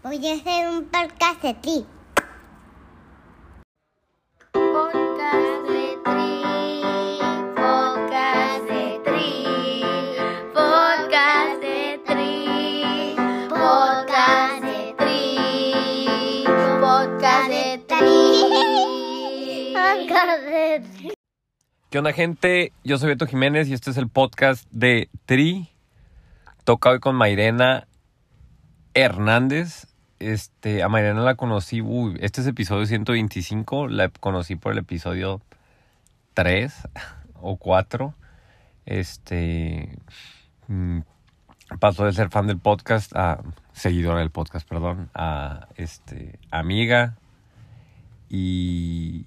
Voy a hacer un podcast de ti. Podcast de Tri, podcast de Tri, podcast de Tri, podcast de Tri, podcast de Tri. Podcast de ti. ¿Qué onda, gente? Yo soy Beto Jiménez y este es el podcast de Tri. Toca hoy con Mairena Hernández. Este, a Mairena la conocí, uy, este es episodio 125, la conocí por el episodio 3 o 4. Este, mm, pasó de ser fan del podcast a seguidora del podcast, perdón, a este, amiga y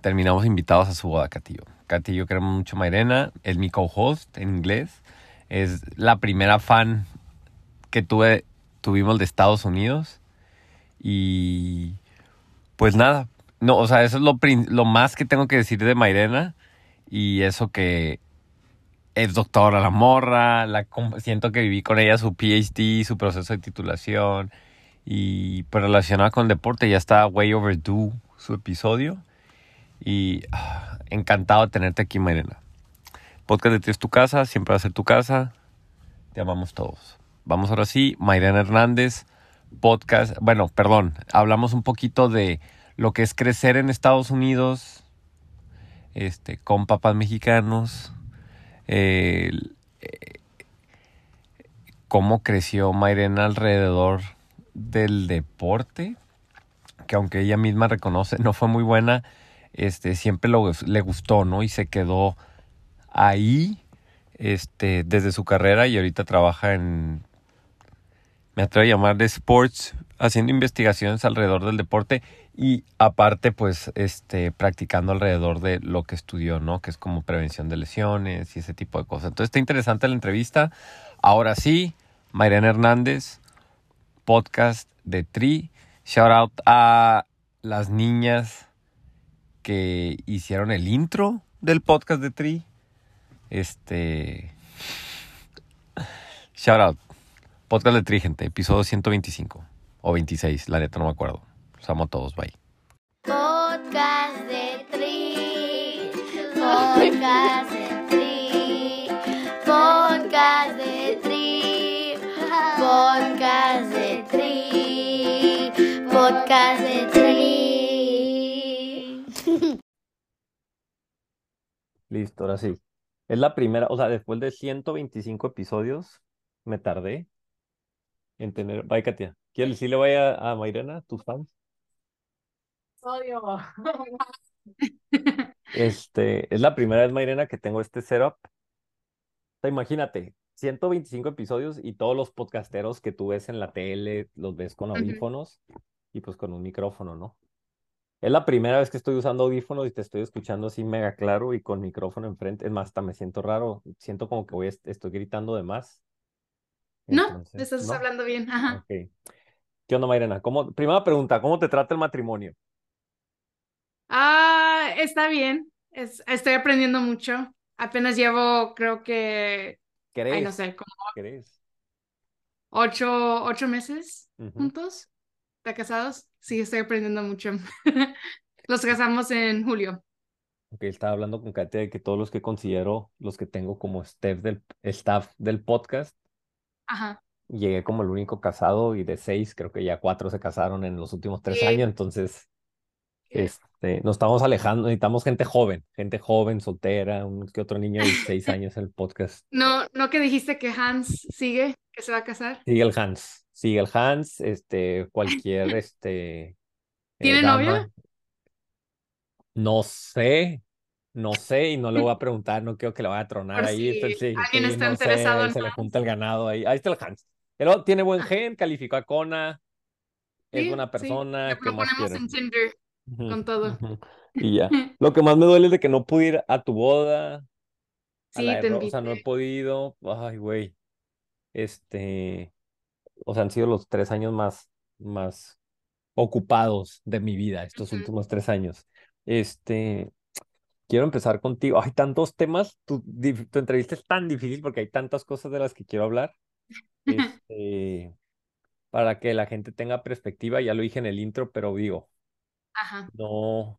terminamos invitados a su boda, Catillo. Catillo queremos mucho a Mairena, es mi co-host en inglés, es la primera fan que tuve, tuvimos de Estados Unidos y pues nada, no, o sea, eso es lo, más que tengo que decir de Mairena y eso que es doctora la morra, la, siento que viví con ella su PhD, su proceso de titulación y pues relacionada con el deporte ya está way overdue su episodio. Y ah, encantado de tenerte aquí, Mairena. Podcast de Ti es tu casa, siempre va a ser tu casa. Te amamos todos. Vamos ahora sí, Mairena Hernández, podcast. Bueno, perdón, hablamos un poquito de lo que es crecer en Estados Unidos, este, con papás mexicanos, eh, cómo creció Mairena alrededor del deporte, que aunque ella misma reconoce no fue muy buena, este, siempre le gustó, ¿no? Y se quedó ahí, este, desde su carrera y ahorita trabaja en, me atrevo a llamar de sports, haciendo investigaciones alrededor del deporte y aparte, pues, este, practicando alrededor de lo que estudió, ¿no? Que es como prevención de lesiones y ese tipo de cosas. Entonces, está interesante la entrevista. Ahora sí, Mayrena Hernández, podcast de Tri. Shout out a las niñas que hicieron el intro del podcast de Tri. Este. Shout out. Podcast de Tri, gente. Episodio 125. O 26, la neta no me acuerdo. Los amo a todos, bye. Podcast de Tri, podcast de Tri, podcast de Tri, podcast de Tri, podcast de Tri. Listo, ahora sí. Es la primera, o sea, después de 125 episodios, me tardé en tener. Bye, Katia. ¿Quieres decirle vaya a Mayrena, tus fans? Odio. Este, es la primera vez, Mayrena, que tengo este setup. O sea, imagínate, 125 episodios y todos los podcasteros que tú ves en la tele, los ves con audífonos y pues con un micrófono, ¿no? Es la primera vez que estoy usando audífonos y te estoy escuchando así mega claro y con micrófono enfrente. Es más, hasta me siento raro. Siento como que voy, estoy gritando de más. No, Entonces, estás ¿no? hablando bien. Ajá. ¿Qué onda, Mayrena? ¿Cómo, primera pregunta, ¿cómo te trata el matrimonio? Ah, está bien. Es, estoy aprendiendo mucho. Apenas llevo, creo que, ¿Querés? ay, no sé, como ¿Querés? ocho, ocho meses juntos, de casados. Sí, estoy aprendiendo mucho. Los casamos en julio. Ok, estaba hablando con Katia de que todos los que considero, los que tengo como staff del, staff del podcast, Ajá. llegué como el único casado y de seis, creo que ya cuatro se casaron en los últimos tres años, entonces este, nos estamos alejando, necesitamos gente joven, gente joven, soltera, un que otro niño de 16 años en el podcast. No, no que dijiste que Hans sigue, que se va a casar. Sigue el Hans, sigue el Hans, este, cualquier, este, eh, ¿Tiene dama. novia? No sé, no sé y no le voy a preguntar, no quiero que le vaya a tronar Por ahí. si sí, alguien sí, está no interesado sé, en se le junta el ganado ahí. Ahí está el Hans. Pero tiene buen gen, calificó a Kona, es buena persona, Lo ¿qué más ponemos quieren? en Tinder con todo. Y ya. Lo que más me duele es de que no pude ir a tu boda, a Sí, la te sea, no he podido. Ay, güey. Este, o sea, han sido los tres años más, más ocupados de mi vida, estos últimos tres años. Este, quiero empezar contigo. Hay tantos temas, tu, entrevista es tan difícil porque hay tantas cosas de las que quiero hablar. Este, para que la gente tenga perspectiva, ya lo dije en el intro, pero digo, Ajá. no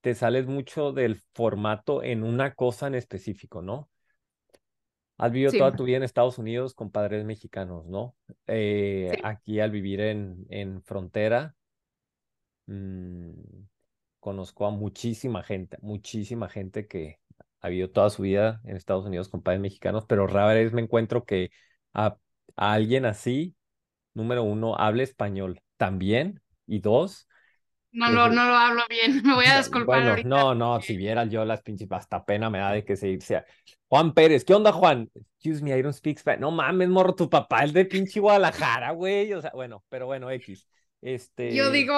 te sales mucho del formato en una cosa en específico, ¿no? Has vivido Sí. toda tu vida en Estados Unidos con padres mexicanos, ¿no? Eh, Sí. Aquí al vivir en, en frontera, mm, conozco a muchísima gente, muchísima gente que ha vivido toda su vida en Estados Unidos con padres mexicanos, pero rara vez me encuentro que a, a alguien así, número uno, hable español también, y dos, No lo, se- no lo hablo bien. Me voy a disculpar Bueno, ahorita. no, no, si vieras yo las pinches, hasta pena me da de que se irse. Juan Pérez, ¿qué onda, Juan? Excuse me, I don't speak Spanish. No mames, morro, tu papá es de pinche Guadalajara, güey. O sea, bueno, pero bueno, X. Este. Yo digo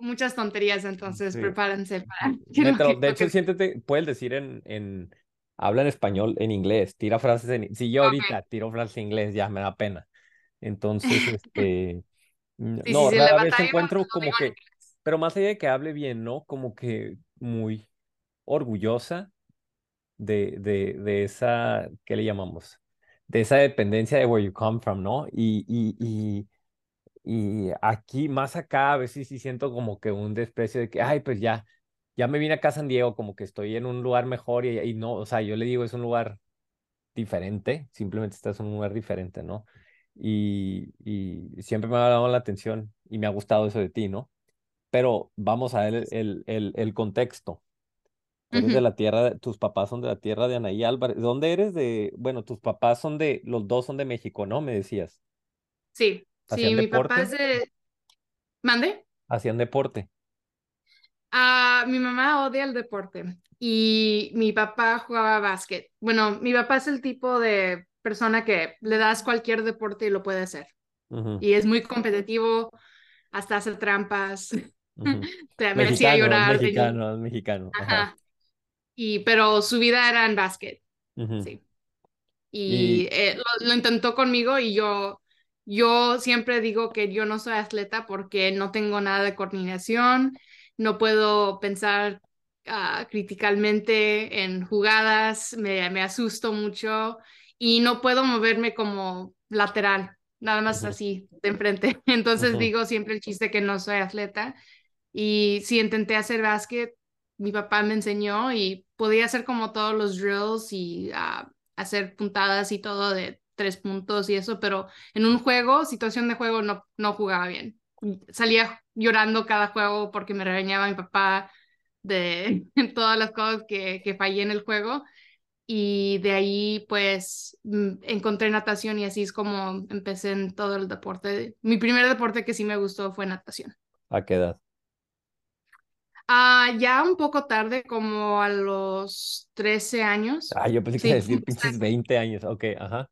muchas tonterías, entonces Sí. prepárense para De hecho, que- siéntete, puedes decir en, en, habla en español, en inglés, tira frases en, si yo Ok. ahorita tiro frases en inglés, ya me da pena. Entonces, este, Sí, no, sí, rara vez encuentro lo como que, pero más allá de que hable bien, ¿no? Como que muy orgullosa de, de, de esa, ¿qué le llamamos? De esa dependencia de where you come from, ¿no? Y, y, y, y aquí, más acá, a veces sí siento como que un desprecio de que, ay, pues ya, ya me vine acá a San Diego, como que estoy en un lugar mejor y, y no, o sea, yo le digo, es un lugar diferente, simplemente estás en un lugar diferente, ¿no? Y, y siempre me ha dado la atención y me ha gustado eso de ti, ¿no? Pero vamos a ver el, el, el, el contexto. Tú eres de la tierra, tus papás son de la tierra de Anaí Álvarez. ¿Dónde eres de? Bueno, tus papás son de, los dos son de México, ¿no? Me decías. Sí, ¿Hacían sí, mi papá es deporte? de... ¿Mande? Hacían deporte. Ah, mi mamá odia el deporte y mi papá jugaba básquet. Bueno, mi papá es el tipo de persona que le das cualquier deporte y lo puede hacer. Y es muy competitivo, hasta hace trampas. Te me hacía llorar de mexicano, es mexicano. Ajá. Ajá. Y, pero su vida era en básquet, sí. Y Y eh, lo, lo intentó conmigo y yo, yo siempre digo que yo no soy atleta porque no tengo nada de coordinación, no puedo pensar ah, criticalmente en jugadas, me, me asusto mucho y no puedo moverme como lateral, nada más Ujú. así de enfrente. Entonces Ujú. digo siempre el chiste que no soy atleta y sí intenté hacer básquet, mi papá me enseñó y podía hacer como todos los drills y ah, hacer puntadas y todo de tres puntos y eso, pero en un juego, situación de juego, no, no jugaba bien. Salía llorando cada juego porque me regañaba mi papá de todas las cosas que, que fallé en el juego. Y de ahí, pues, mm, encontré natación y así es como empecé en todo el deporte. Mi primer deporte que sí me gustó fue natación. ¿a qué edad? Ah, ya un poco tarde, como a los 13 años. Ah, yo pensé que iba a Sí. decir pinches 20 años. Ok, ajá.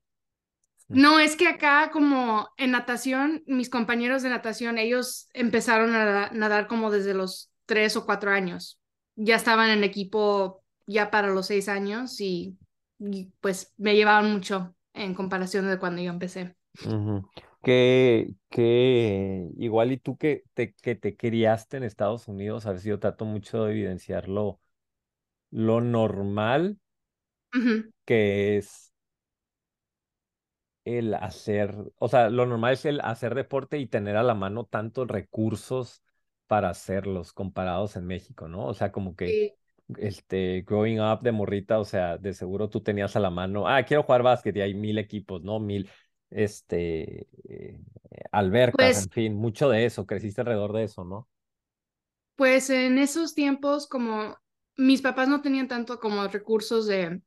No, es que acá como en natación, mis compañeros de natación, ellos empezaron a nada- nadar como desde los tres o cuatro años. Ya estaban en equipo ya para los seis años y, y, pues me llevaban mucho en comparación de cuando yo empecé. Que, que igual y tú que te, que te criaste en Estados Unidos, a ver si yo trato mucho de evidenciar lo, lo normal que es el hacer, o sea, lo normal es el hacer deporte y tener a la mano tantos recursos para hacerlos comparados en México, ¿no? O sea, como que sí. este, growing up de morrita, o sea, de seguro tú tenías a la mano, ah, quiero jugar básquet y hay mil equipos, ¿no? Mil, este, eh, albercas, Pues en fin, mucho de eso, creciste alrededor de eso, ¿no? Pues en esos tiempos, como mis papás no tenían tanto como recursos de,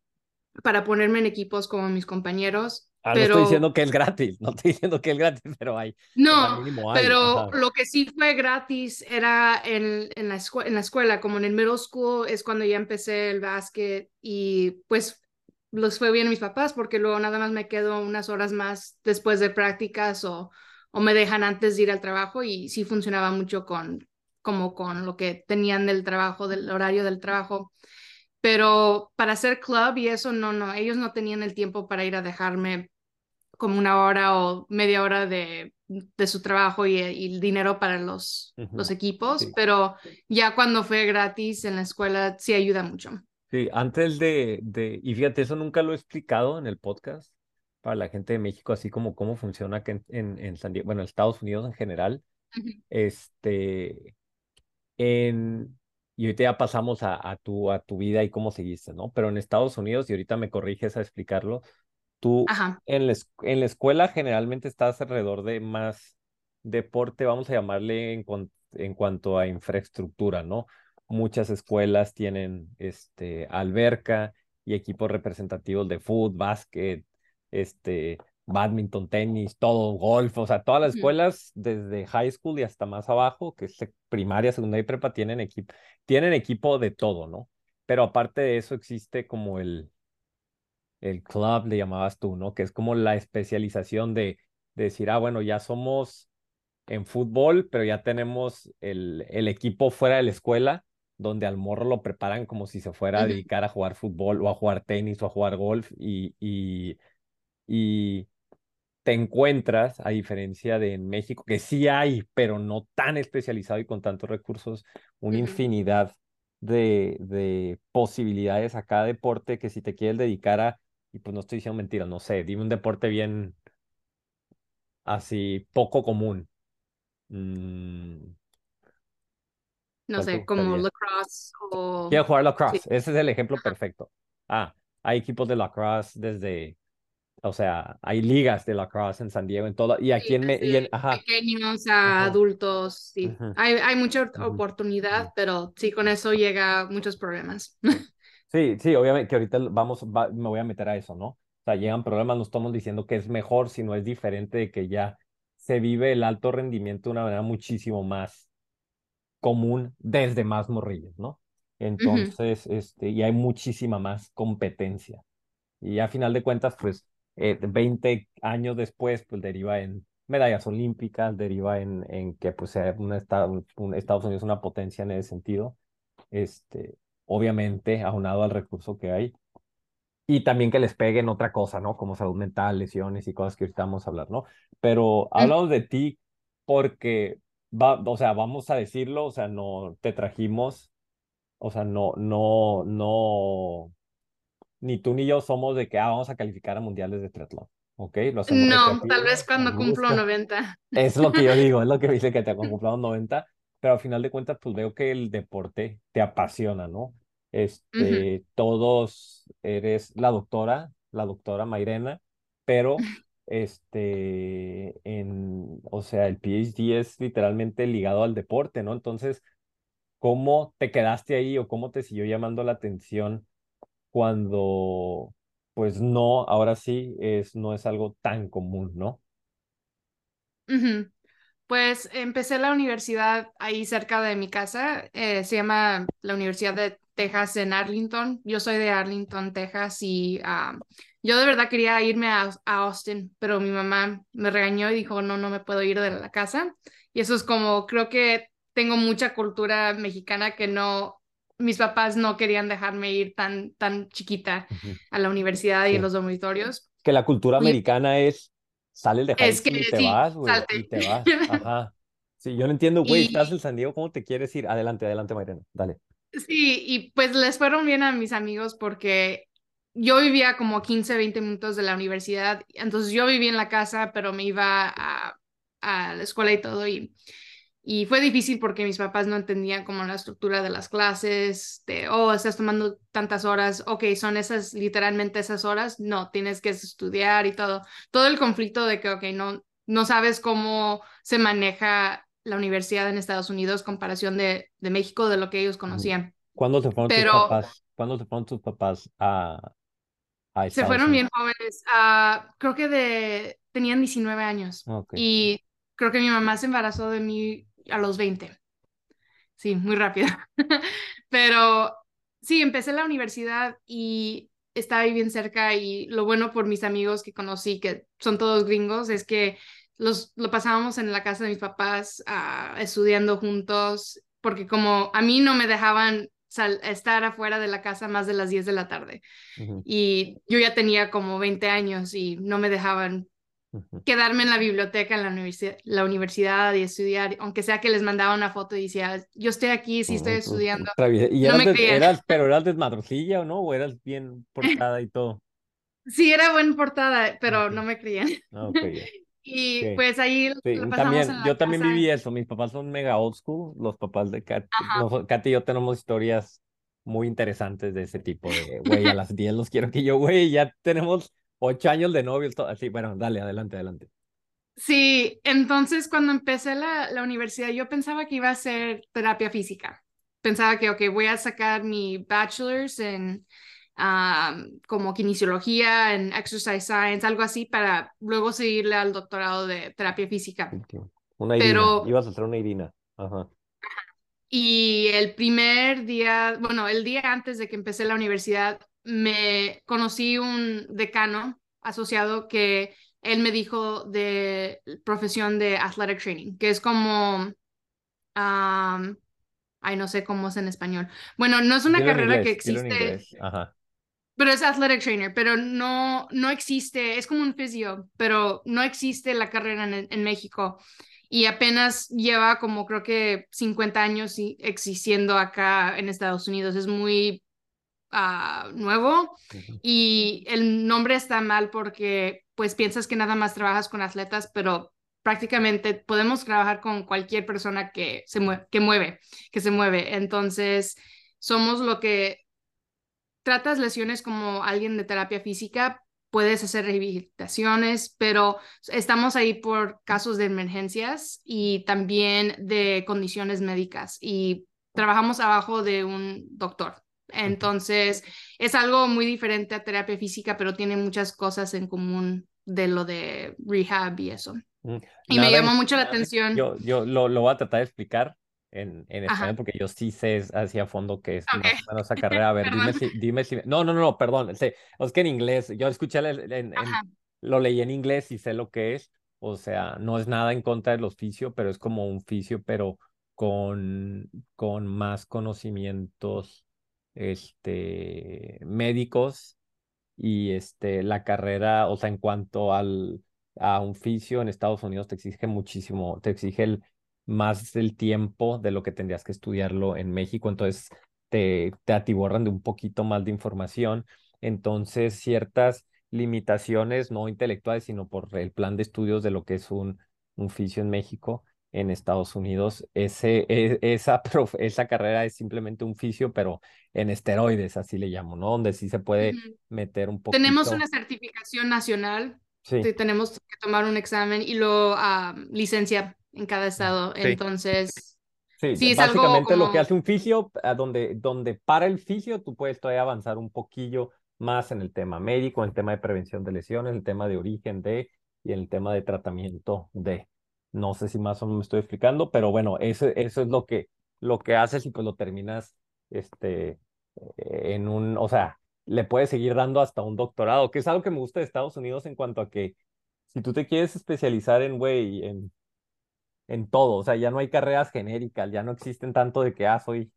para ponerme en equipos como mis compañeros, Ah, no estoy diciendo que es gratis, no estoy diciendo que es gratis, pero hay, no, mínimo hay, pero ajá. lo que sí fue gratis era en, en la en la escuela, como en el middle school es cuando ya empecé el básquet y pues los fue bien a mis papás porque luego nada más me quedo unas horas más después de prácticas o, o me dejan antes de ir al trabajo y sí funcionaba mucho con como con lo que tenían del trabajo, del horario del trabajo. Pero para hacer club y eso, no, no, ellos no tenían el tiempo para ir a dejarme como una hora o media hora de, de su trabajo y, y el dinero para los, los equipos, sí. pero ya cuando fue gratis en la escuela sí ayuda mucho. Sí, antes de, de, y fíjate, eso nunca lo he explicado en el podcast, para la gente de México, así como cómo funciona acá en, en, en San Diego, bueno, en Estados Unidos en general. Ujú. Este, en, y ahorita ya pasamos a, a, tu, a tu vida y cómo seguiste, ¿no? Pero en Estados Unidos, y ahorita me corriges a explicarlo, tú Ajá. en la, en la escuela generalmente estás alrededor de más deporte, vamos a llamarle en, en cuanto a infraestructura, ¿no? Muchas escuelas tienen este, alberca y equipos representativos de fútbol, básquet, este, badminton, tenis, todo, golf, o sea, todas las escuelas desde high school y hasta más abajo, que es primaria, secundaria y prepa, tienen equipo, tienen equipo de todo, ¿no? Pero aparte de eso existe como el, el club, le llamabas tú, ¿no? Que es como la especialización de, de decir, ah, bueno, ya somos en fútbol, pero ya tenemos el, el equipo fuera de la escuela, donde al morro lo preparan como si se fuera a dedicar a jugar fútbol o a jugar tenis o a jugar golf y, y, y te encuentras, a diferencia de en México, que sí hay, pero no tan especializado y con tantos recursos, una infinidad de, de posibilidades a cada deporte que si te quieres dedicar a, y pues no estoy diciendo mentiras, no sé, dime un deporte bien así poco común. Mm, No ¿cuál te sé, como lacrosse o... Quiero jugar Sí. lacrosse, ese es el ejemplo perfecto. Ah, hay equipos de lacrosse desde, o sea, hay ligas de lacrosse en San Diego, en todo, y aquí Sí, en, Me- y en ajá, pequeños a ajá, adultos, sí. Hay, hay mucha oportunidad, pero sí, con eso llega muchos problemas. Sí, sí, obviamente que ahorita vamos, va- me voy a meter a eso, ¿no? O sea, llegan problemas, no estamos diciendo que es mejor, sino es diferente de que ya se vive el alto rendimiento de una manera muchísimo más común desde más morrillos, ¿no? Entonces, este, y hay muchísima más competencia. Y a final de cuentas, pues, eh, 20 años después, pues deriva en medallas olímpicas, deriva en, en que pues sea un estado, un Estados Unidos una potencia en ese sentido, este, obviamente aunado al recurso que hay, y también que les peguen otra cosa, ¿no? Como salud mental, lesiones y cosas que ahorita vamos a hablar, ¿no? Pero ujú. hablamos de ti porque, va, o sea, vamos a decirlo, o sea, no te trajimos, o sea, no, no, no ni tú ni yo somos de que ah, vamos a calificar a mundiales de triatlón. ¿Ok? Lo hacemos No, tal vez cuando cumplo gusto. 90. Es lo que yo digo, es lo que me dice que te comprado 90, pero al final de cuentas, pues veo que el deporte te apasiona, ¿no? Este, todos eres la doctora, la doctora Mairena, pero este, en, o sea, el PhD es literalmente ligado al deporte, ¿no? Entonces, ¿cómo te quedaste ahí o cómo te siguió llamando la atención? Cuando, pues no, ahora sí, es, no es algo tan común, ¿no? Pues empecé la universidad ahí cerca de mi casa. eh, se llama la Universidad de Texas en Arlington. Yo soy de Arlington, Texas, y ah, yo de verdad quería irme a, a Austin, pero mi mamá me regañó y dijo, no, no me puedo ir de la casa. Y eso es como, creo que tengo mucha cultura mexicana que no, mis papás no querían dejarme ir tan, tan chiquita Ujú. a la universidad y en Sí. los dormitorios. Que la cultura Y americana es, sales de high es que y te sí, vas, güey, y te vas, ajá. Sí, yo no entiendo, güey, estás Y en San Diego, ¿cómo te quieres ir? Adelante, adelante, Mariana, dale. Sí, y pues les fueron bien a mis amigos porque yo vivía como 15, 20 minutos de la universidad, entonces yo vivía en la casa, pero me iba a, a la escuela y todo, y, y fue difícil porque mis papás no entendían como la estructura de las clases, de, oh, estás tomando tantas horas, ok, son esas, literalmente esas horas, no, tienes que estudiar y todo, todo el conflicto de que, ok, no, no sabes cómo se maneja la universidad en Estados Unidos comparación de, de México, de lo que ellos conocían. ¿Cuándo se fueron tus Pero papás? ¿Cuándo se fueron tus papás a, a se fueron bien jóvenes. ah, creo que de, tenían 19 años y creo que mi mamá se embarazó de mí a los 20. Sí, muy rápido. Pero sí, empecé la universidad y estaba ahí bien cerca y lo bueno por mis amigos que conocí, que son todos gringos, es que los, lo pasábamos en la casa de mis papás ah, estudiando juntos, porque como a mí no me dejaban sal- estar afuera de la casa más de las 10 de la tarde y yo ya tenía como 20 años y no me dejaban quedarme en la biblioteca, en la universidad, la universidad y estudiar, aunque sea que les mandaba una foto y decía, yo estoy aquí, sí estoy Ujú, ujú. estudiando, ¿Y no me creían. eras, pero eras desmadrosilla o no? ¿O eras bien portada y todo? Sí, era buena portada, pero Ujú. no me creían. Ah, ok, ya. Y Sí. pues ahí Sí, la pasamos también, en la yo también casa. viví eso. Mis papás son mega old school. Los papás de Kat, Ajá. noso- Kat y yo tenemos historias muy interesantes de ese tipo de, güey, a las 10 los quiero que yo, güey, ya tenemos ocho años de novios. todo así, bueno, dale, adelante, adelante. Sí, entonces cuando empecé la, la universidad yo pensaba que iba a hacer terapia física. Pensaba que, ok, voy a sacar mi bachelor's en como kinesiología, en exercise science, algo así, para luego seguirle al doctorado de terapia física. Ok. Una Irina. Pero, Ibas a hacer una Irina. Ajá. y el primer día, bueno, el día antes de que empecé la universidad, me conocí un decano asociado que él me dijo de profesión de athletic training, que es como, am, ay, no sé cómo es en español. Bueno, no es una Dilo carrera que inglés, en existe. Ajá. pero es athletic trainer, pero no, no existe, es como un fisio, pero no existe la carrera en, en México y apenas lleva como creo que 50 años existiendo acá en Estados Unidos. Es muy ah, nuevo y el nombre está mal porque pues piensas que nada más trabajas con atletas, pero prácticamente podemos trabajar con cualquier persona que se mueve, que mueve, que se mueve. Entonces, somos lo que tratas lesiones como alguien de terapia física, puedes hacer rehabilitaciones, pero estamos ahí por casos de emergencias y también de condiciones médicas y trabajamos abajo de un doctor. Entonces, es algo muy diferente a terapia física, pero tiene muchas cosas en común de lo de rehab y eso. Mm, Y me Nada llamó mucho la atención. Yo, yo lo, lo voy a tratar de explicar en, en Ajá. español porque yo sí sé es- así a fondo que es Ok. más o menos esa carrera. A ver, dime si, dime si. No, no, no, perdón. sé- es que en inglés, yo escuché en, en- Ajá. lo leí en inglés y sé lo que es. O sea, no es nada en contra del oficio, pero es como un oficio, pero con, con más conocimientos este, médicos y este, la carrera, o sea, en cuanto al, a un fisio en Estados Unidos te exige muchísimo, te exige el, más el tiempo de lo que tendrías que estudiarlo en México, entonces te, te atiborran de un poquito más de información, entonces ciertas limitaciones, no intelectuales, sino por el plan de estudios de lo que es un, un fisio en México. En Estados Unidos, ese, e- esa, prof- esa carrera es simplemente un fisio, pero en esteroides, así le llamo, ¿no? Donde sí se puede meter un Tenemos poquito. una certificación nacional, Sí, te- tenemos que tomar un examen y lo ah, licencia en cada estado. sí, Entonces, sí. sí, es algo Básicamente lo que hace un fisio, donde, donde para el fisio, tú puedes todavía avanzar un poquillo más en el tema médico, en el tema de prevención de lesiones, el tema de origen de y en el tema de tratamiento de. No sé si más o menos me estoy explicando, pero bueno, eso, eso es lo que, lo que haces y pues lo terminas este, eh, en un, o sea, le puedes seguir dando hasta un doctorado, que es algo que me gusta de Estados Unidos en cuanto a que si tú te quieres especializar en, güey, en, en todo, o sea, ya no hay carreras genéricas, ya no existen tanto de que, ah, soy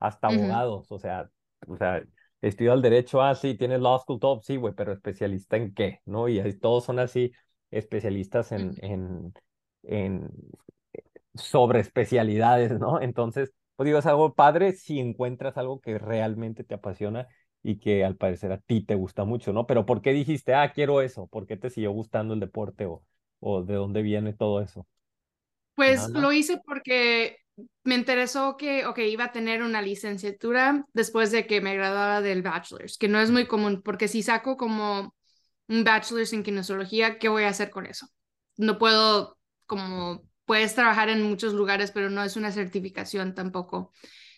hasta abogados, o sea, o sea, estudio el derecho, ah, sí, tienes law school top, sí, güey, pero especialista en qué, ¿no? Y todos son así, especialistas en, en, en sobre especialidades, ¿no? Entonces, pues digo, es algo padre si encuentras algo que realmente te apasiona y que al parecer a ti te gusta mucho, ¿no? Pero ¿por qué dijiste, ah, quiero eso? ¿Por qué te siguió gustando el deporte o, o de dónde viene todo eso? Pues lo hice porque me interesó que, ok, iba a tener una licenciatura después de que me graduara del bachelor's, que no es muy común, porque si saco como un bachelor's en kinesiología, ¿qué voy a hacer con eso? No puedo, como, puedes trabajar en muchos lugares, pero no es una certificación tampoco.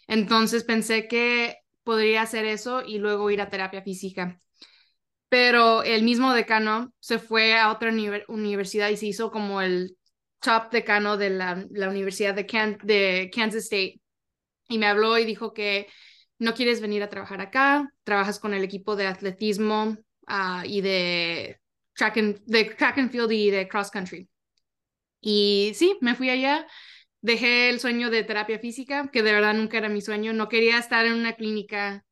Entonces pensé que podría hacer eso y luego ir a terapia física. Pero el mismo decano se fue a otra univer- universidad y se hizo como el top decano de la, Universidad de, Kansas State. Y me habló y dijo que no quieres venir a trabajar acá, trabajas con el equipo de atletismo ah, y de track, and, de track and field y de cross country. Y sí, me fui allá, dejé el sueño de terapia física, que de verdad nunca era mi sueño. No quería estar en una clínica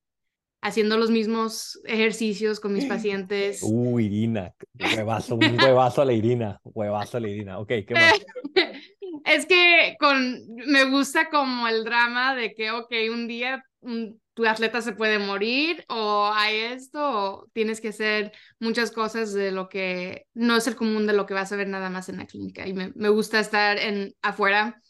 haciendo los mismos ejercicios con mis pacientes. Uh, Irina, huevazo, un huevazo a la Irina, huevazo a la Irina. Ok, ¿qué más? Es que con, me gusta como el drama de que, ok, un día un tu atleta se puede morir o hay esto o tienes que hacer muchas cosas de lo que no es el común de lo que vas a ver nada más en la clínica y me, gusta estar en afuera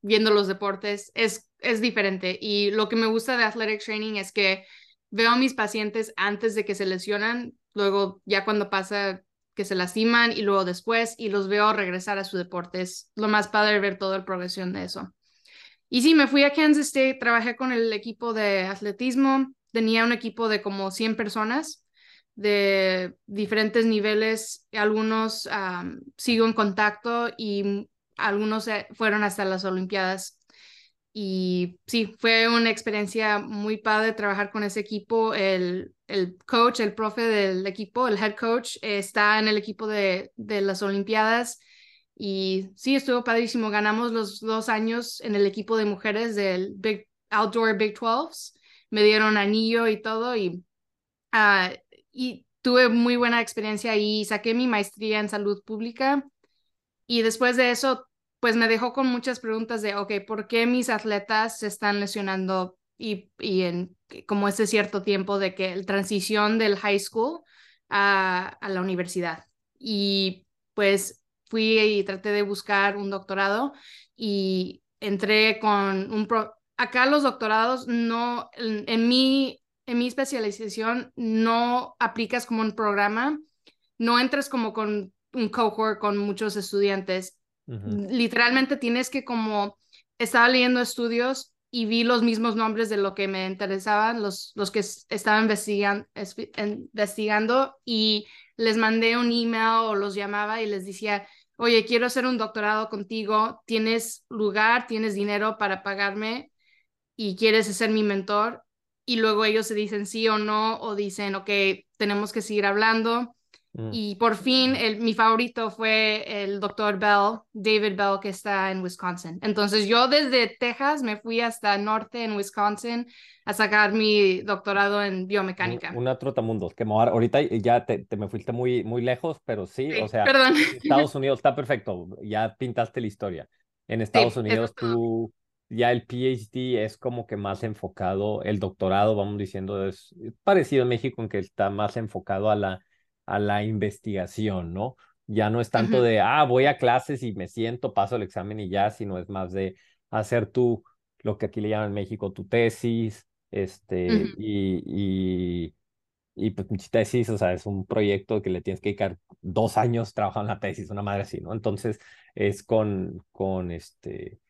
viendo los deportes es, es diferente y lo que me gusta de athletic training es que veo a mis pacientes antes de que se lesionan, luego ya cuando pasa que se lastiman y luego después y los veo regresar a su deporte. Es lo más padre ver toda la progresión de eso. Y sí, me fui a Kansas State, trabajé con el equipo de atletismo, tenía un equipo de como 100 personas de diferentes niveles, algunos sigo en contacto y algunos fueron hasta las Olimpiadas. Y sí, fue una experiencia muy padre trabajar con ese equipo. El, coach, el profe del equipo, el head coach, está en el equipo de las Olimpiadas. Y sí, estuvo padrísimo. Ganamos los dos años en el equipo de mujeres del Big Outdoor Big 12. Me dieron anillo y todo. Y, uh, y tuve muy buena experiencia ahí. Saqué mi maestría en salud pública. Y después de eso, pues me dejó con muchas preguntas de, ok, ¿por qué mis atletas se están lesionando y, y en como ese cierto tiempo de que el transición del high school a, a la universidad? Y pues fui y traté de buscar un doctorado y entré con un... Pro Acá los doctorados no, en, en, mi, en mi especialización no aplicas como un programa, no entras como con un cohort con muchos estudiantes. Literalmente tienes que como, estaba leyendo estudios y vi los mismos nombres de lo que me interesaban, los, los que estaban investigan, investigando y les mandé un email o los llamaba y les decía, oye, quiero hacer un doctorado contigo, tienes lugar, tienes dinero para pagarme y quieres ser mi mentor. Y luego ellos se dicen sí o no o dicen, ok, tenemos que seguir hablando. Mm. Y por fin, el, mi favorito fue el doctor Bell, David Bell, que está en Wisconsin. Entonces yo desde Texas me fui hasta norte en Wisconsin a sacar mi doctorado en biomecánica. Una trotamundos, que ahorita ya te, te, me fuiste muy, muy lejos, pero sí, o sea, perdón. Estados Unidos está perfecto, ya pintaste la historia. En Estados sí, Unidos tú, ya el PhD es como que más enfocado, el doctorado, vamos diciendo, es parecido a México en que está más enfocado a la a la investigación, ¿no? Ya no es tanto de, ah, voy a clases y me siento, paso el examen y ya, sino es más de hacer tú, lo que aquí le llaman en México, tu tesis, este, y, y, y pues mi tesis, o sea, es un proyecto que le tienes que dedicar dos años trabajando en la tesis, una madre así, ¿no? Entonces es con, con este,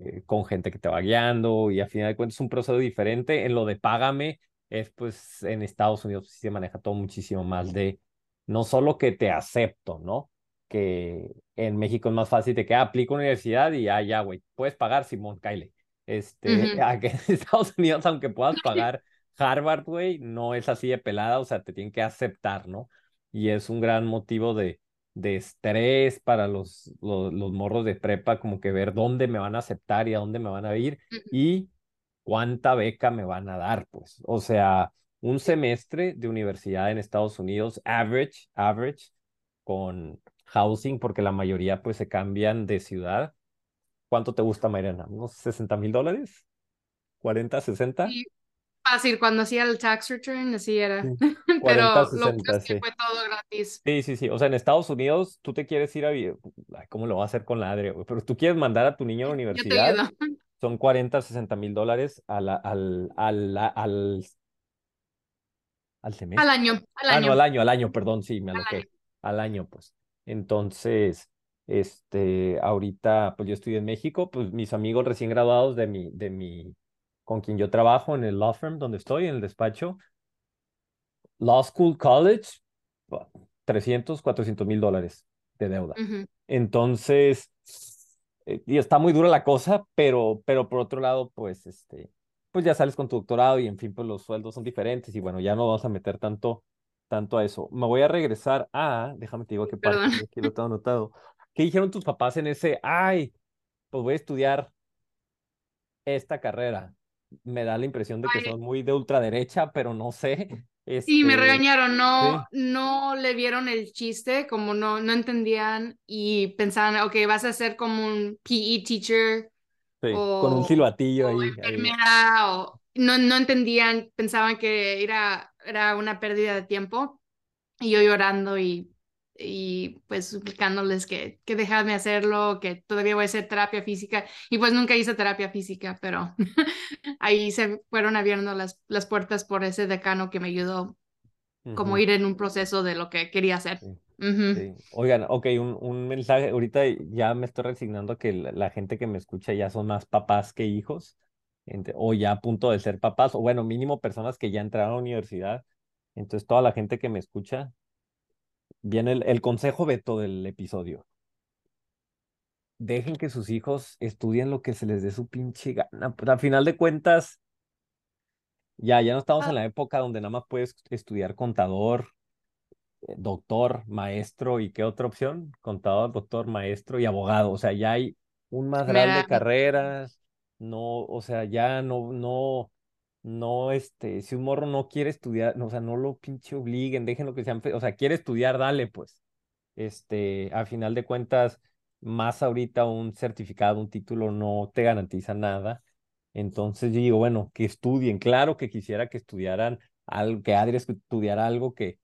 eh, con gente que te va guiando y a final de cuentas es un proceso diferente. En lo de págame, es pues en Estados Unidos sí se maneja todo muchísimo más de no solo que te acepto, ¿no? Que en México es más fácil de que ah, aplico universidad y ya, ya, güey, puedes pagar, Simón, Kyle. Este, en Estados Unidos, aunque puedas pagar Harvard, güey, no es así de pelada, o sea, te tienen que aceptar, ¿no? Y es un gran motivo de, de estrés para los, los, los, morros de prepa, como que ver dónde me van a aceptar y a dónde me van a ir y cuánta beca me van a dar, pues. O sea, un semestre de universidad en Estados Unidos, average, average, con housing, porque la mayoría pues se cambian de ciudad. ¿Cuánto te gusta, Mariana? ¿Unos 60 mil dólares? ¿40, 60? Sí, fácil, cuando hacía el tax return, así era. 40, Pero 60, lo que sí. fue todo gratis. Sí, sí, sí. O sea, en Estados Unidos tú te quieres ir a... Ay, ¿Cómo lo va a hacer con la Adri? Pero tú quieres mandar a tu niño a la universidad. Son 40, 60 mil dólares al, al, al, al al semestre. Al año, al año. Ah, no, al año, al año, perdón, sí, me aloqué. Al año. al año, pues. Entonces, este, ahorita, pues yo estoy en México, pues mis amigos recién graduados de mi, de mi, con quien yo trabajo en el law firm donde estoy, en el despacho, Law School College, 300, 400 mil dólares de deuda. Uh -huh. Entonces, eh, y está muy dura la cosa, pero, pero por otro lado, pues, este, pues ya sales con tu doctorado y en fin, pues los sueldos son diferentes y bueno, ya no vamos a meter tanto, tanto a eso. Me voy a regresar a, déjame te digo qué parte, aquí lo tengo anotado. ¿Qué dijeron tus papás en ese, ay, pues voy a estudiar esta carrera? Me da la impresión de que ay. son muy de ultraderecha, pero no sé. Este... Sí, me regañaron, no, ¿Sí? no le vieron el chiste, como no, no entendían y pensaban, ok, vas a ser como un PE teacher Sí, o, con un silbatillo o ahí. enfermera, ahí. O, no, no entendían, pensaban que era, era una pérdida de tiempo y yo llorando y, y pues suplicándoles que, que dejadme hacerlo, que todavía voy a hacer terapia física y pues nunca hice terapia física, pero ahí se fueron abriendo las, las puertas por ese decano que me ayudó como ir en un proceso de lo que quería hacer. Sí. Sí. Oigan, ok, un, un mensaje. Ahorita ya me estoy resignando a que la, la gente que me escucha ya son más papás que hijos, ente- o ya a punto de ser papás, o bueno, mínimo personas que ya entraron a la universidad. Entonces, toda la gente que me escucha, viene el, el consejo Beto del episodio. Dejen que sus hijos estudien lo que se les dé su pinche gana. Pues, a final de cuentas, ya, ya no estamos en la época donde nada más puedes estudiar contador, doctor, maestro y qué otra opción? Contador, doctor, maestro y abogado. O sea, ya hay un madral de Mira, carreras. No, o sea, ya no, no, no, este, si un morro no quiere estudiar, no, o sea, no lo pinche obliguen, déjenlo que sean, o sea, quiere estudiar, dale, pues. Este, a final de cuentas, más ahorita un certificado, un título no te garantiza nada. Entonces yo digo, bueno, que estudien. Claro que quisiera que estudiaran algo, que Adri estudiara algo que,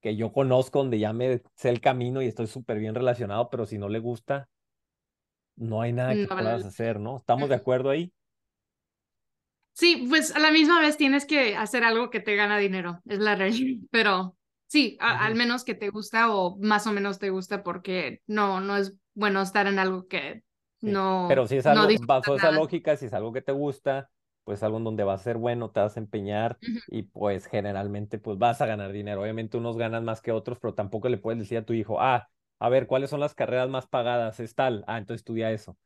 que yo conozco, donde ya me sé el camino y estoy súper bien relacionado, pero si no le gusta, no hay nada que no puedas hacer, ¿no? ¿Estamos de acuerdo ahí? Sí, pues a la misma vez tienes que hacer algo que te gana dinero, es la realidad, pero sí, a- al menos que te gusta o más o menos te gusta porque no, no es bueno estar en algo que Sí, pero no, si es no algo, disfrutas bajo esa lógica, si es algo que te gusta, pues algo en donde vas a ser bueno, te vas a empeñar y pues generalmente pues vas a ganar dinero. Obviamente unos ganan más que otros, pero tampoco le puedes decir a tu hijo, ah, a ver, ¿cuáles son las carreras más pagadas? Es tal, ah, entonces estudia eso.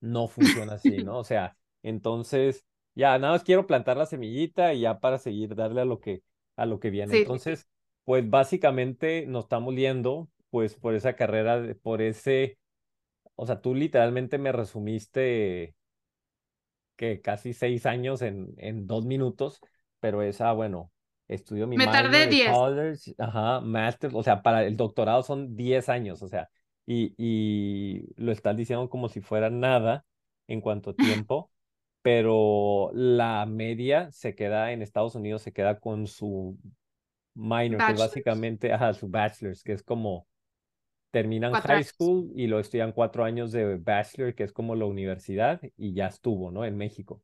No funciona así, ¿no? O sea, entonces ya nada más quiero plantar la semillita y ya para seguir darle a lo que, a lo que viene. Sí. Entonces, pues básicamente nos estamos yendo pues por esa carrera, por ese o sea, tú literalmente me resumiste que casi seis años en, en dos minutos, pero esa, bueno, estudio mi Me minor de 10. college, ajá, master, o sea, para el doctorado son 10 años, o sea, y, y lo estás diciendo como si fuera nada en cuanto a tiempo, pero la media se queda en Estados Unidos, se queda con su minor, que básicamente, ajá, su bachelor's, que es como terminan cuatro high años. school y luego estudian cuatro años de bachelor, que es como la universidad, y ya estuvo, ¿no? En México.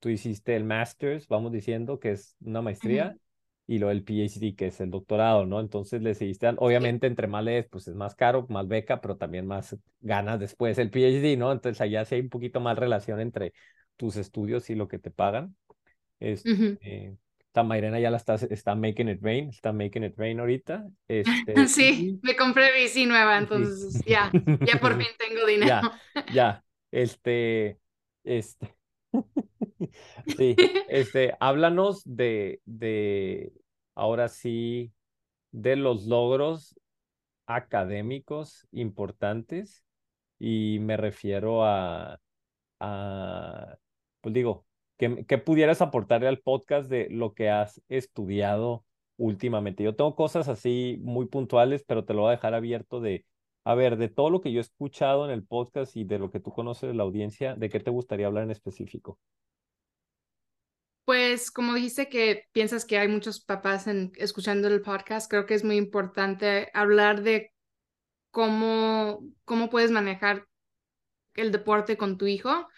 Tú hiciste el master's, vamos diciendo, que es una maestría, Ujú. y luego el PhD, que es el doctorado, ¿no? Entonces le seguiste, Sí. obviamente entre más lees, pues es más caro, más beca, pero también más ganas después el PhD, ¿no? Entonces allá sí hay un poquito más relación entre tus estudios y lo que te pagan. Este, Ujú. esta Mairena ya la está, está making it rain, está making it rain ahorita. Este, Sí, y me compré bici nueva, Sí. entonces ya, ya por fin tengo dinero. Ya, ya. Este, este. Sí, este, háblanos de, de, ahora sí, de los logros académicos importantes y me refiero a, a pues digo, ¿qué, pudieras aportarle al podcast de lo que has estudiado últimamente? Yo tengo cosas así muy puntuales, pero te lo voy a dejar abierto de, a ver, de todo lo que yo he escuchado en el podcast y de lo que tú conoces de la audiencia, ¿de qué te gustaría hablar en específico? Pues como dijiste que piensas que hay muchos papás en, escuchando el podcast, creo que es muy importante hablar de cómo, cómo puedes manejar el deporte con tu hijo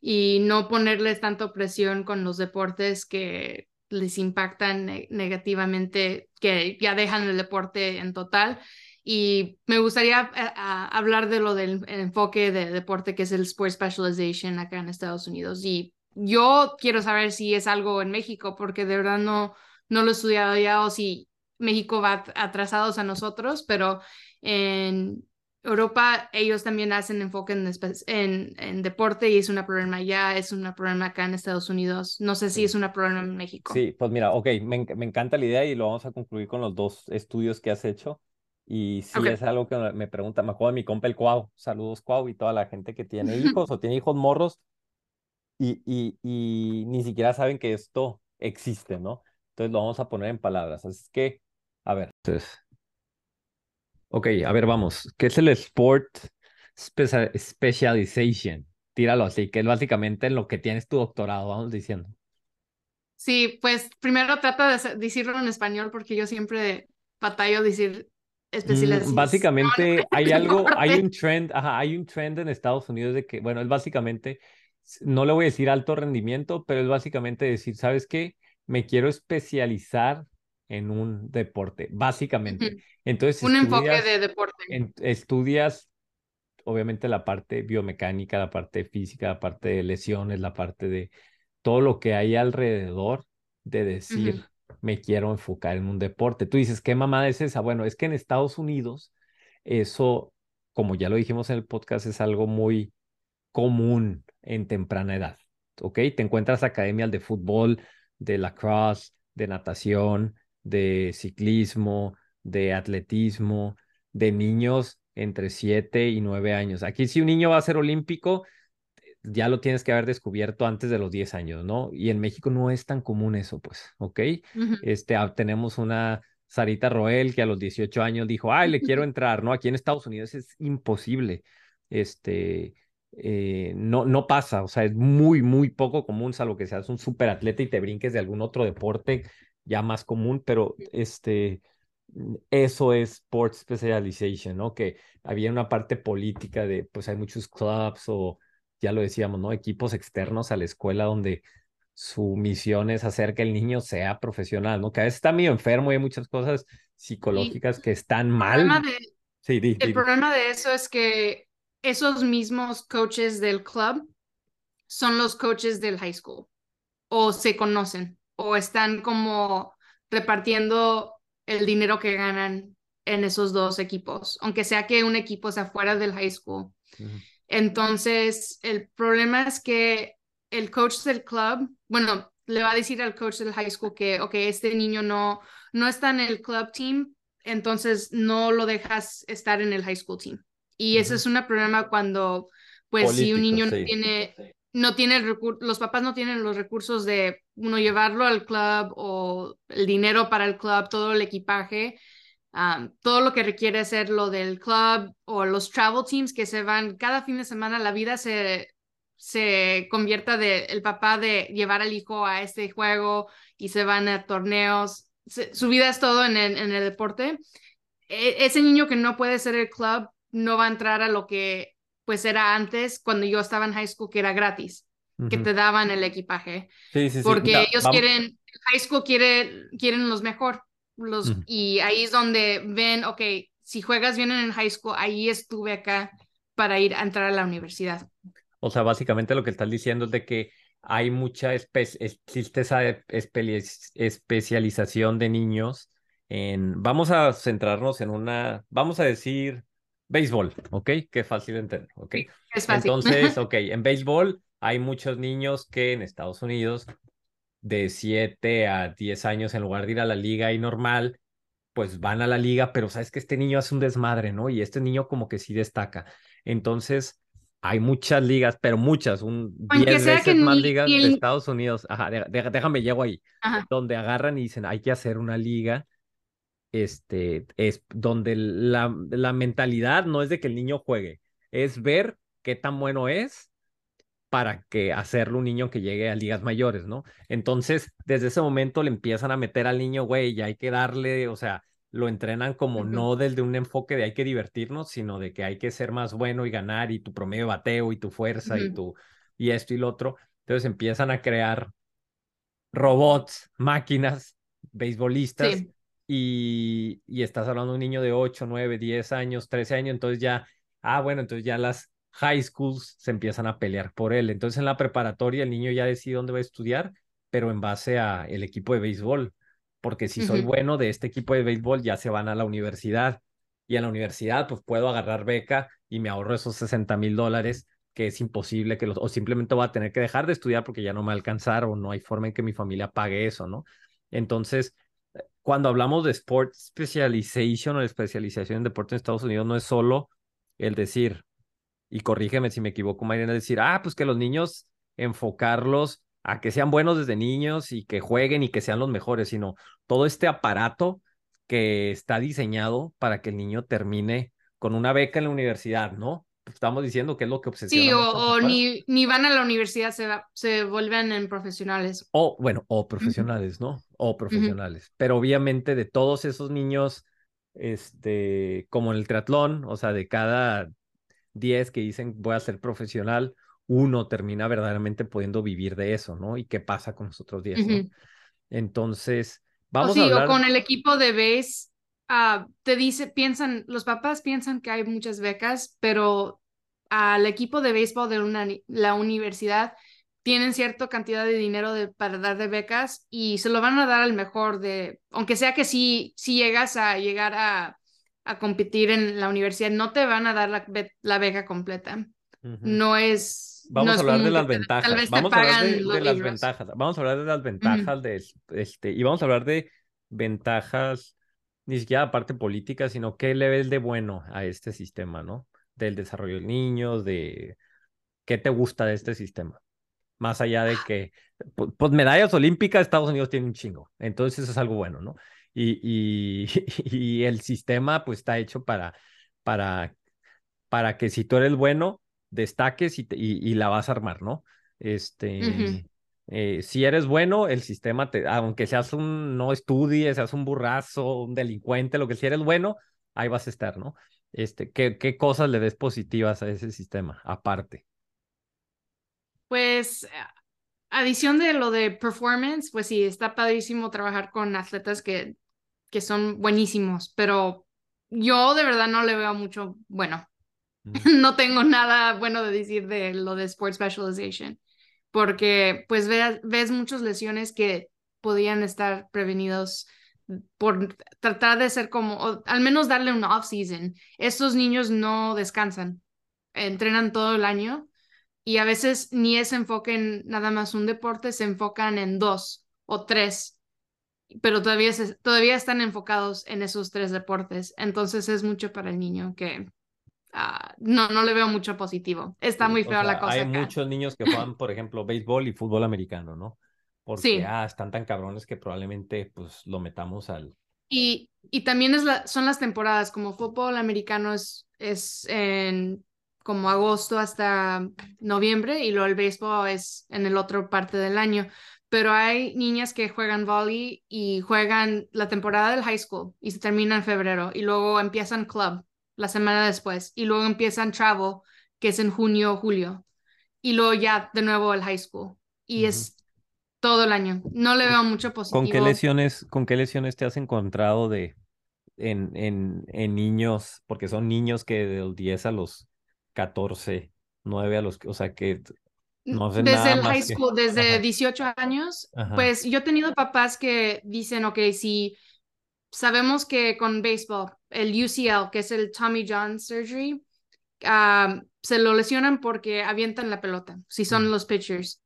y no ponerles tanto presión con los deportes que les impactan ne- negativamente, que ya dejan el deporte en total. Y me gustaría a- hablar de lo del enfoque de deporte que es el Sport Specialization acá en Estados Unidos. Y yo quiero saber si es algo en México, porque de verdad no, no lo he estudiado ya o si México va atrasados a nosotros, pero en Europa, ellos también hacen enfoque en, espe- en, en deporte y es un problema allá, es un problema acá en Estados Unidos. No sé si Sí. es un problema en México. Sí, pues mira, ok, me, en- me encanta la idea y lo vamos a concluir con los dos estudios que has hecho. Y Ok. es algo que me pregunta, me acuerdo de mi compa el Cuau, saludos Cuau y toda la gente que tiene hijos o tiene hijos morros y, y, y ni siquiera saben que esto existe, ¿no? Entonces lo vamos a poner en palabras. Así es que, a ver. Entonces, ok, a ver, vamos. ¿Qué es el Sport Specia- Specialization? Tíralo así, que es básicamente en lo que tienes tu doctorado, vamos diciendo. Sí, pues primero trata de decirlo en español porque yo siempre batallo decir Mm, especialización. Básicamente hay algo, hay un trend, ajá, hay un trend en Estados Unidos de que, bueno, es básicamente, no le voy a decir alto rendimiento, pero es básicamente decir, ¿sabes qué? Me quiero especializar en un deporte, básicamente. Entonces Un enfoque estudias, de deporte. en- estudias obviamente la parte biomecánica, la parte física, la parte de lesiones, la parte de todo lo que hay alrededor de decir, me quiero enfocar en un deporte. Tú dices, ¿qué mamada es esa? Bueno, es que en Estados Unidos eso, como ya lo dijimos en el podcast, es algo muy común en temprana edad, ¿ok? Te encuentras academias de fútbol, de lacrosse, de natación, de ciclismo, de atletismo, de niños entre 7 y 9 años. Aquí si un niño va a ser olímpico, ya lo tienes que haber descubierto antes de los 10 años, ¿no? Y en México no es tan común eso, pues, ¿ok? Este, ah, tenemos una Sarita Roel que a los 18 años dijo, ay, le quiero entrar, ¿no? Aquí en Estados Unidos es imposible. Este, eh, no, no pasa, o sea, es muy, muy poco común, salvo que seas un súper atleta y te brinques de algún otro deporte ya más común, pero este, eso es Sports Specialization, ¿no? Que había una parte política de, pues hay muchos clubs o, ya lo decíamos, ¿no? Equipos externos a la escuela donde su misión es hacer que el niño sea profesional, ¿no? Que a veces está medio enfermo y hay muchas cosas psicológicas que están El problema mal. de, Sí, di, el di. problema de eso es que esos mismos coaches del club son los coaches del high school o se conocen o están como repartiendo el dinero que ganan en esos dos equipos, aunque sea que un equipo sea fuera del high school. Entonces, el problema es que el coach del club, bueno, le va a decir al coach del high school que, ok, este niño no, no está en el club team, entonces no lo dejas estar en el high school team. Y ese Ujú. es un problema cuando, pues, si un niño no tiene, no tiene los papás no tienen los recursos de, uno, llevarlo al club o el dinero para el club, todo el equipaje, todo lo que requiere hacer lo del club o los travel teams que se van cada fin de semana, la vida se, se convierta de el papá de llevar al hijo a este juego y se van a torneos. Su vida es todo en el, en el deporte. E- ese niño que no puede ser el club no va a entrar a lo que pues era antes cuando yo estaba en high school que era gratis, que te daban el equipaje Sí, sí, sí. porque ellos quieren, high school quiere, quieren los mejor, los, y ahí es donde ven, ok, si juegas bien en el high school, ahí estuve acá para ir a entrar a la universidad. O sea, básicamente lo que estás diciendo es de que hay mucha existe esa espe- especialización de niños en, vamos a centrarnos en una, vamos a decir béisbol, ¿ok? Qué fácil de entender, ¿ok? Es fácil. Entonces, ok, en béisbol hay muchos niños que en Estados Unidos de 7 a 10 años, en lugar de ir a la liga y normal, pues van a la liga, pero sabes que este niño hace un desmadre, ¿no? Y este niño como que sí destaca. Entonces, hay muchas ligas, pero muchas, un Aunque 10 sea que veces más ni- ligas ni de el- Estados Unidos. Ajá, déjame, llego ahí. Ajá. Donde agarran y dicen, hay que hacer una liga, este, es donde la, la mentalidad no es de que el niño juegue, es ver qué tan bueno es para que hacerlo un niño que llegue a ligas mayores, ¿no? Entonces, desde ese momento le empiezan a meter al niño, güey, ya hay que darle, o sea, lo entrenan como no desde un enfoque de hay que divertirnos, sino de que hay que ser más bueno y ganar y tu promedio de bateo y tu fuerza y tu y esto y lo otro. Entonces empiezan a crear robots, máquinas, beisbolistas Sí. Y, y estás hablando de un niño de 8, 9, 10 años, 13 años, entonces ya, ah, bueno, entonces ya las high schools se empiezan a pelear por él. Entonces en la preparatoria el niño ya decide dónde va a estudiar, pero en base a el equipo de béisbol, porque si soy bueno de este equipo de béisbol ya se van a la universidad y a la universidad pues puedo agarrar beca y me ahorro esos 60 mil dólares que es imposible que los, o simplemente voy a tener que dejar de estudiar porque ya no me va a alcanzar o no hay forma en que mi familia pague eso, ¿no? Entonces, cuando hablamos de sport specialization o de especialización en deporte en Estados Unidos, no es solo el decir, y corrígeme si me equivoco, Mariana, decir, ah, pues que los niños enfocarlos a que sean buenos desde niños y que jueguen y que sean los mejores, sino todo este aparato que está diseñado para que el niño termine con una beca en la universidad, ¿no? Estamos diciendo que es lo que obsesiona. Sí, o, o ni, ni van a la universidad, se, va- se vuelven en profesionales. O, bueno, o profesionales, ¿no? O profesionales. Pero obviamente de todos esos niños, este, como en el triatlón, o sea, de cada 10 que dicen voy a ser profesional, uno termina verdaderamente pudiendo vivir de eso, ¿no? ¿Y qué pasa con los otros 10, no? Ujú. Entonces, O vamos sí, a hablar... o con el equipo de base, ah, te dice, piensan, los papás piensan que hay muchas becas, pero al equipo de béisbol de una, la universidad tienen cierta cantidad de dinero de- para dar de becas y se lo van a dar al mejor de, aunque sea que si, si llegas a llegar a, a competir en la universidad, no te van a dar la, be- la beca completa. No es... Vamos no a hablar de las ventajas. Vamos a hablar pagan de, los de las ventajas. Vamos a hablar de las ventajas de este y vamos a hablar de ventajas ni siquiera aparte política, sino qué le ves de bueno a este sistema, ¿no? Del desarrollo del niño, de qué te gusta de este sistema. Más allá de que, pu- pues, medallas olímpicas, Estados Unidos tiene un chingo. Entonces eso es algo bueno, ¿no? Y, y, y el sistema, pues, está hecho para, para, para que si tú eres bueno, destaques y, te- y, la vas a armar, ¿no? Este. Eh, si eres bueno, el sistema te, aunque seas un, no estudies, seas un burrazo, un delincuente, lo que si eres bueno, ahí vas a estar, ¿no? Este, ¿qué, qué cosas le ves positivas a ese sistema, aparte? Pues, adición de lo de performance, pues sí, está padrísimo trabajar con atletas que, que son buenísimos, pero yo de verdad no le veo mucho bueno. Mm. No tengo nada bueno de decir de lo de Sport Specialization, porque pues ve- ves muchas lesiones que podían estar prevenidos por tratar de ser como, al menos darle un off-season. Estos niños no descansan, entrenan todo el año y a veces ni es enfoque en nada más un deporte, se enfocan en dos o tres, pero todavía, se- todavía están enfocados en esos tres deportes. Entonces es mucho para el niño que ah, no, no le veo mucho positivo. Está muy o feo la cosa hay acá. muchos niños que juegan, por ejemplo, béisbol y fútbol americano, ¿no? Porque, Sí. ah, están tan cabrones que probablemente, pues, lo metamos al... Y, y también es la, son las temporadas, como fútbol americano es, es en como agosto hasta noviembre y luego el béisbol es en el otro parte del año. Pero hay niñas que juegan volley y juegan la temporada del high school y se termina en febrero y luego empiezan club la semana después y luego empiezan travel que es en junio o julio y luego ya de nuevo el high school y es todo el año. No le veo mucho positivo. ¿Con qué lesiones, con qué lesiones te has encontrado de en, en, en niños? Porque son niños que de los 10 a los 14, 9 a los, o sea, que no hacen desde nada el high que- school, desde Ajá. 18 años, Ajá. pues yo he tenido papás que dicen, ok, si sabemos que con béisbol, el UCL, que es el Tommy John Surgery, ah, se lo lesionan porque avientan la pelota, si son los pitchers.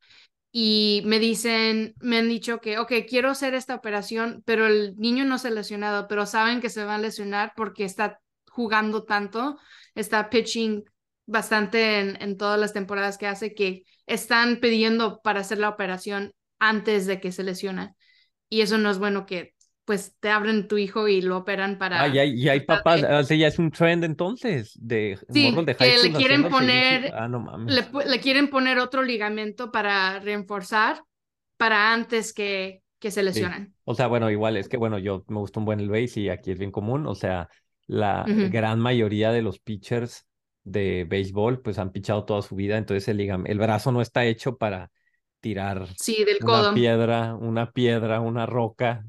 Y me dicen, me han dicho que, ok, quiero hacer esta operación, pero el niño no se ha lesionado, pero saben que se va a lesionar porque está jugando tanto, está pitching bastante en, en todas las temporadas que hace, que están pidiendo para hacer la operación antes de que se lesiona. Y eso no es bueno que pues te abren tu hijo y lo operan para... Ah, y hay, y hay papás, o sea, ya es un trend entonces de Sí, morros de high que le quieren poner-. Ah, no mames. le, le quieren poner otro ligamento para reforzar para antes que, que se lesionen. O sea, bueno, igual es que, bueno, yo me gusta un buen el base y aquí es bien común. O sea, la Ujú. gran mayoría de los pitchers de béisbol, pues han pichado toda su vida. Entonces el ligam- el brazo no está hecho para tirar Sí, del una codo. piedra, una piedra, una roca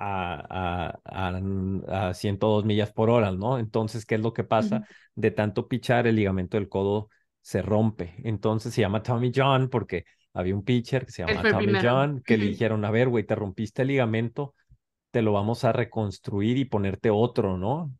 a, a, a, a 102 millas por hora, ¿no? Entonces, ¿qué es lo que pasa? De tanto pichar, el ligamento del codo se rompe. Entonces se llama Tommy John porque había un pitcher que se llama Tommy primero. John que le Ujú. dijeron, a ver, güey, te rompiste el ligamento, te lo vamos a reconstruir y ponerte otro, ¿no?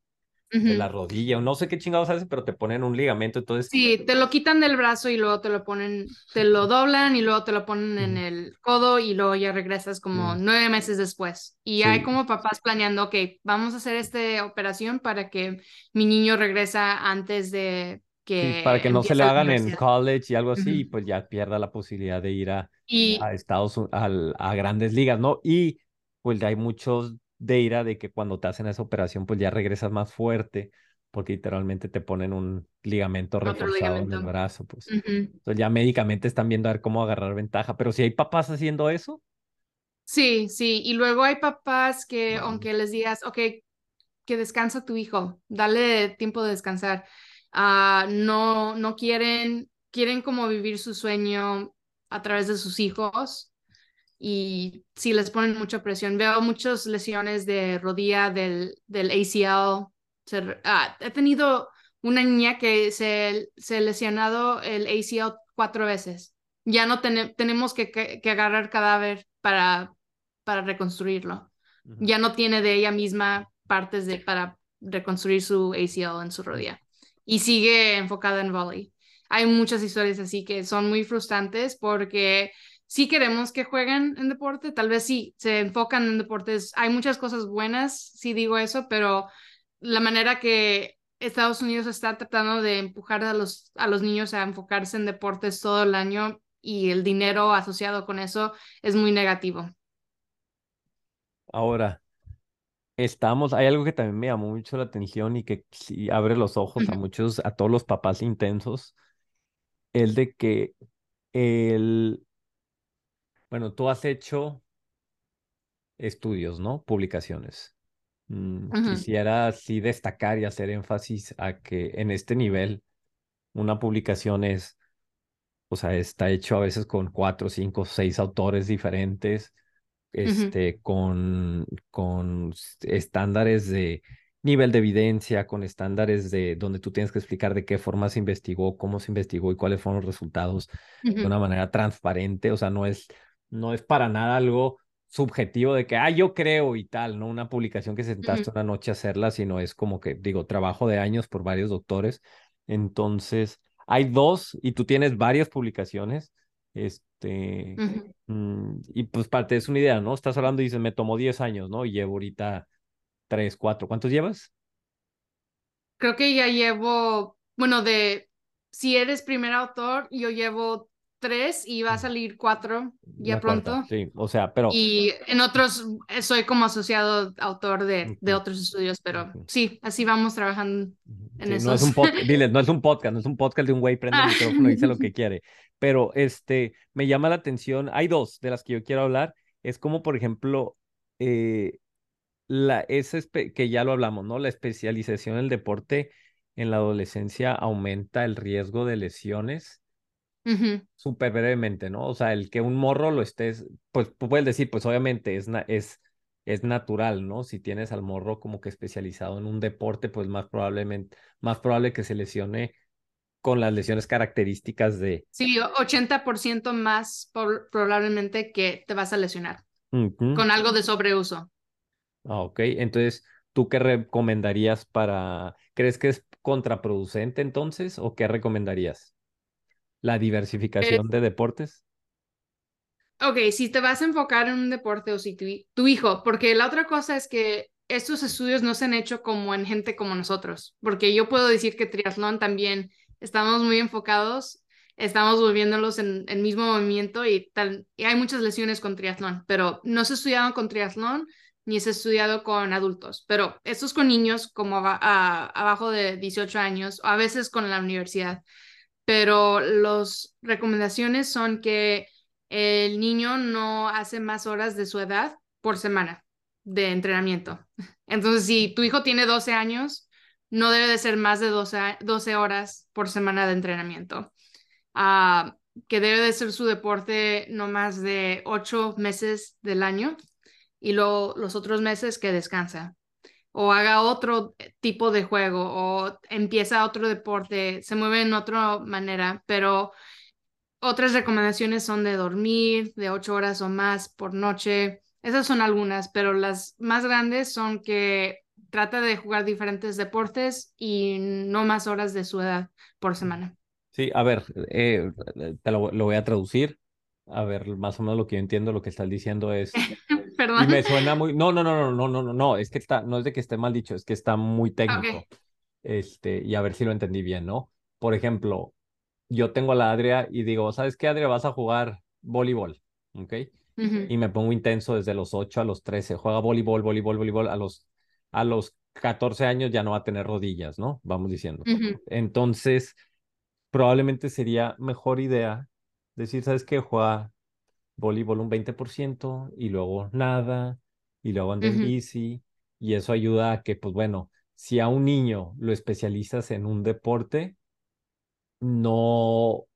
De la rodilla, o no sé qué chingados haces, pero te ponen un ligamento, entonces Sí, te lo quitan del brazo y luego te lo ponen, te lo doblan y luego te lo ponen en el codo y luego ya regresas como nueve meses después. Y hay Sí. como papás planeando, ok, vamos a hacer esta operación para que mi niño regresa antes de que Sí, para que no se le hagan en college y algo así, y pues ya pierda la posibilidad de ir a, Y a Estados Unidos, a grandes ligas, ¿no? Y pues hay muchos de ira de que cuando te hacen esa operación, pues ya regresas más fuerte, porque literalmente te ponen un ligamento reforzado en el brazo, pues. Entonces ya médicamente están viendo a ver cómo agarrar ventaja, pero si hay papás haciendo eso, Sí, sí. Y luego hay papás que, aunque les digas, ok, que descansa tu hijo, dale tiempo de descansar. Ah, no, no quieren, quieren como vivir su sueño a través de sus hijos y sí les ponen mucha presión. Veo muchas lesiones de rodilla del, del ACL. Se ah, he tenido una niña que se, se ha lesionado el ACL cuatro veces. Ya no tene- tenemos que, que, que agarrar cadáver para, para reconstruirlo. Ujú. Ya no tiene de ella misma partes de, para reconstruir su ACL en su rodilla. Y sigue enfocada en volley. Hay muchas historias así que son muy frustrantes porque sí queremos que jueguen en deporte, tal vez sí, se enfocan en deportes. Hay muchas cosas buenas, sí digo eso, pero la manera que Estados Unidos está tratando de empujar a los, a los niños a enfocarse en deportes todo el año y el dinero asociado con eso es muy negativo. ahora estamos, hay algo que también me llamó mucho la atención y que sí abre los ojos a muchos, a todos los papás intensos, el de que el, bueno, tú has hecho estudios, ¿no? Publicaciones. Mm, quisiera sí destacar y hacer énfasis a que en este nivel una publicación es, o sea, está hecho a veces con cuatro, cinco, seis autores diferentes, este, con, con estándares de nivel de evidencia, con estándares de donde tú tienes que explicar de qué forma se investigó, cómo se investigó y cuáles fueron los resultados de una manera transparente, o sea, no es, no es para nada algo subjetivo de que, ah, yo creo y tal, no una publicación que sentaste ujú. una noche a hacerla, sino es como que, digo, trabajo de años por varios doctores. Entonces, hay dos y tú tienes varias publicaciones, este, mm, y pues parte es una idea, ¿no? Estás hablando y dices, me tomó 10 años, ¿no? Y llevo ahorita 3 4. ¿Cuántos llevas? Creo que ya llevo, bueno, de si eres primer autor, yo llevo tres y va a salir cuatro ya La cuarta, pronto. sí, o sea, pero... Y en otros eh, soy como asociado autor de, de otros estudios, pero sí, así vamos trabajando en Sí, no es un podcast, diles, no es un podcast, no es un podcast de un güey prende el Ah, micrófono y dice lo que quiere. Pero este, me llama la atención, hay dos de las que yo quiero hablar, es como por ejemplo, eh, la, esa que ya lo hablamos, ¿no? La especialización en el deporte en la adolescencia aumenta el riesgo de lesiones súper brevemente, ¿no? O sea, el que un morro lo estés, pues puedes decir, pues obviamente es, es, es natural, ¿no? Si tienes al morro como que especializado en un deporte, pues más probablemente, más probable que se lesione con las lesiones características de... Sí, 80% más por- probablemente que te vas a lesionar con algo de sobreuso. Ah, ok, entonces, ¿tú qué recomendarías para... ¿Crees que es contraproducente entonces o qué recomendarías? ¿La diversificación de deportes? Ok, si te vas a enfocar en un deporte o si tu, tu hijo, porque la otra cosa es que estos estudios no se han hecho como en gente como nosotros, porque yo puedo decir que triatlón también estamos muy enfocados, estamos volviéndolos en el mismo movimiento y, tal, y hay muchas lesiones con triatlón, pero no se ha estudiado con triatlón ni se ha estudiado con adultos, pero estos con niños como aba- a- abajo de 18 años o a veces con la universidad, pero las recomendaciones son que el niño no hace más horas de su edad por semana de entrenamiento. Entonces, si tu hijo tiene 12 años, no debe de ser más de 12, a- 12 horas por semana de entrenamiento. Ah, que debe de ser su deporte no más de 8 meses del año y luego los otros meses que descansa o haga otro tipo de juego o empieza otro deporte, se mueve en otra manera, pero otras recomendaciones son de dormir de ocho horas o más por noche. Esas son algunas, pero las más grandes son que trata de jugar diferentes deportes y no más horas de su edad por semana. Sí, a ver, eh, te lo, lo voy a traducir. A ver, más o menos lo que yo entiendo, lo que estás diciendo es... Y me suena muy... No, no, no, no, no, no, no, no, es que está, no es de que esté mal dicho, es que está muy técnico. Este, y a ver si lo entendí bien, ¿no? Por ejemplo, yo tengo a la Adria y digo, ¿sabes qué, Adria? Vas a jugar voleibol, ¿ok? Y me pongo intenso desde los 8 a los 13. Juega voleibol, voleibol, voleibol. A los, a los 14 años ya no va a tener rodillas, ¿no? Vamos diciendo. Entonces, probablemente sería mejor idea decir, ¿sabes qué? Juega voleibol un 20% y luego nada y luego anda en ujú, bici y eso ayuda a que, pues bueno, si a un niño lo especializas en un deporte, no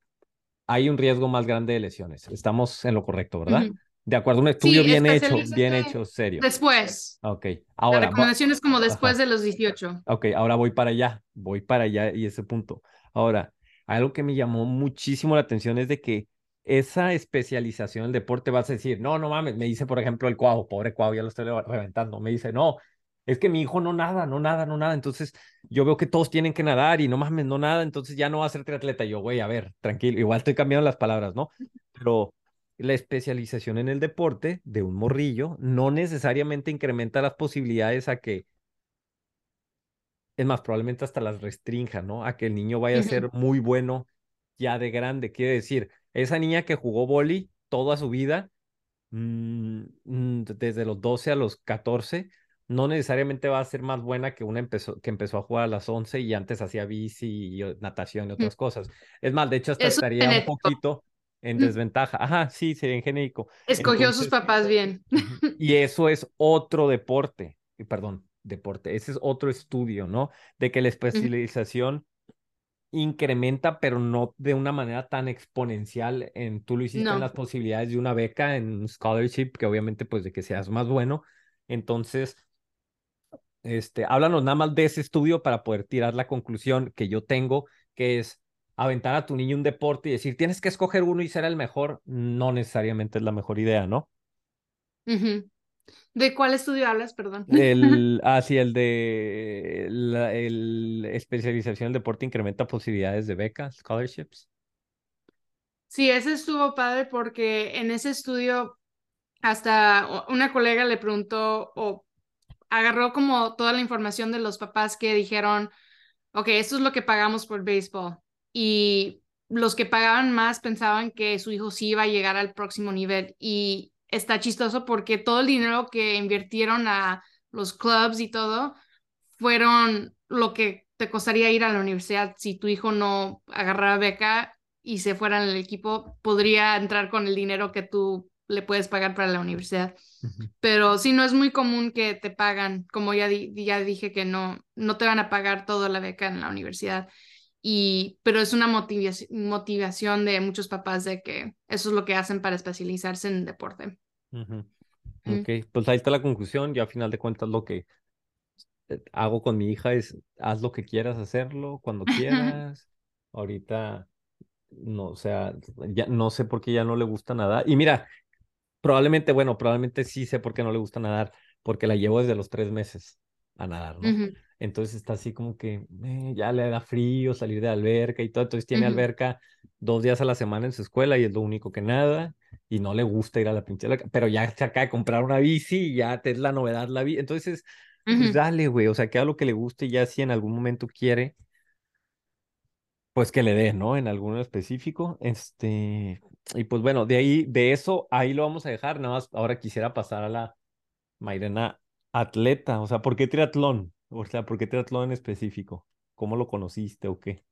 hay un riesgo más grande de lesiones. Estamos en lo correcto, ¿verdad? ujú. De acuerdo a un Sí, estudio bien hecho, bien hecho, serio. después. Ok, La ahora, va- recomendación es como después Ajá. de los 18. ok, ahora voy para allá, voy para allá y ese punto. Ahora, algo que me llamó muchísimo la atención es de que esa especialización en deporte vas a decir, no, no mames, me dice, por ejemplo, el Cuau, pobre Cuau, ya lo estoy re- reventando, me dice, no, es que mi hijo no nada, no nada, no nada, entonces yo veo que todos tienen que nadar y no mames, no nada, entonces ya no va a ser triatleta. Y yo, güey, a ver, tranquilo, igual estoy cambiando las palabras, ¿no? Pero la especialización en el deporte de un morrillo no necesariamente incrementa las posibilidades a que es más, probablemente hasta las restrinja, ¿no? A que el niño vaya a ser muy bueno ya de grande. Quiere decir, esa niña que jugó boli toda su vida, mm, mm, desde los 12 a los 14, no necesariamente va a ser más buena que una empezó, que empezó a jugar a las 11 y antes hacía bici y eh, natación y ujú. otras cosas. Es más, de hecho, hasta Eso estaría un poquito en Mm. desventaja. Ajá, sí, sería en genérico. Escogió sus papás bien. Ujú. Y eso es otro deporte, perdón, deporte, ese es otro estudio, ¿no? De que la especialización incrementa, pero no de una manera tan exponencial en, tú lo hiciste en las posibilidades de una beca, en un scholarship, que obviamente pues de que seas más bueno. Entonces, este, háblanos nada más de ese estudio para poder tirar la conclusión que yo tengo, que es aventar a tu niño un deporte y decir, tienes que escoger uno y ser el mejor, no necesariamente es la mejor idea, ¿no? Ujú. ¿De cuál estudio hablas? Perdón. El, ah, sí, el de la el especialización en deporte incrementa posibilidades de becas, scholarships. Sí, ese estuvo padre porque en ese estudio hasta una colega le preguntó o agarró como toda la información de los papás que dijeron, ok, esto es lo que pagamos por béisbol. Y los que pagaban más pensaban que su hijo sí iba a llegar al próximo nivel. Y está chistoso porque todo el dinero que invirtieron a los clubs y todo fueron lo que te costaría ir a la universidad. Si tu hijo no agarraba beca y se fuera en el equipo, podría entrar con el dinero que tú le puedes pagar para la universidad. Ujú, Pero sí, no es muy común que te pagan, como ya, di- ya dije que no, no te van a pagar toda la beca en la universidad. Y, pero es una motivaci- motivación de muchos papás de que eso es lo que hacen para especializarse en deporte. Mm. Ok, pues ahí está la conclusión. Yo a final de cuentas lo que eh, hago con mi hija es haz lo que quieras hacerlo, cuando quieras. Ahorita, no, o sea, ya no sé por qué ya no le gusta nadar. Y mira, probablemente, bueno, probablemente sí sé por qué no le gusta nadar, porque la llevo desde los tres meses a nadar, ¿no? Entonces está así como que eh, ya le da frío salir de la alberca y todo. Entonces tiene alberca dos días a la semana en su escuela y es lo único que nada. Y no le gusta ir a la pinche alberca. Pero ya se acaba de comprar una bici y ya te es la novedad la bici. Entonces, pues dale, güey. O sea, que haga lo que le guste y ya si en algún momento quiere, pues que le dé, ¿no? En alguno específico. Este, y pues bueno, de ahí, de eso, ahí lo vamos a dejar. Nada más, ahora quisiera pasar a la Mairena atleta. O sea, ¿por qué triatlón? O sea, ¿por qué triatlón en específico? ¿Cómo lo conociste o qué?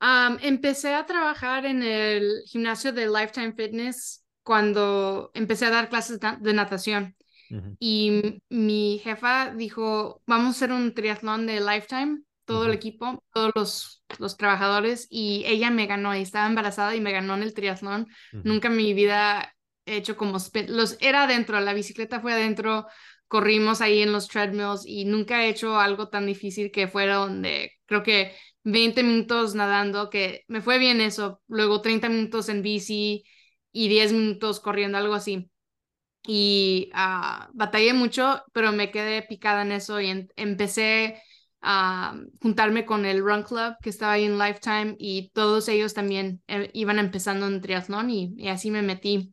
Am, empecé a trabajar en el gimnasio de Lifetime Fitness cuando empecé a dar clases de natación. Ujú, Y m- mi jefa dijo, vamos a hacer un triatlón de Lifetime, todo el ujú, equipo, todos los, los trabajadores, y ella me ganó, y estaba embarazada y me ganó en el triatlón. ujú, Nunca en mi vida he hecho como, los, era adentro, la bicicleta fue adentro, corrimos ahí en los treadmills y nunca he hecho algo tan difícil que fueron de, creo que 20 minutos nadando, que me fue bien eso, luego 30 minutos en bici y 10 minutos corriendo, algo así y ah, batallé mucho, pero me quedé picada en eso y en- empecé a juntarme con el Run Club que estaba ahí en Lifetime y todos ellos también eh, iban empezando en triatlón y, y así me metí.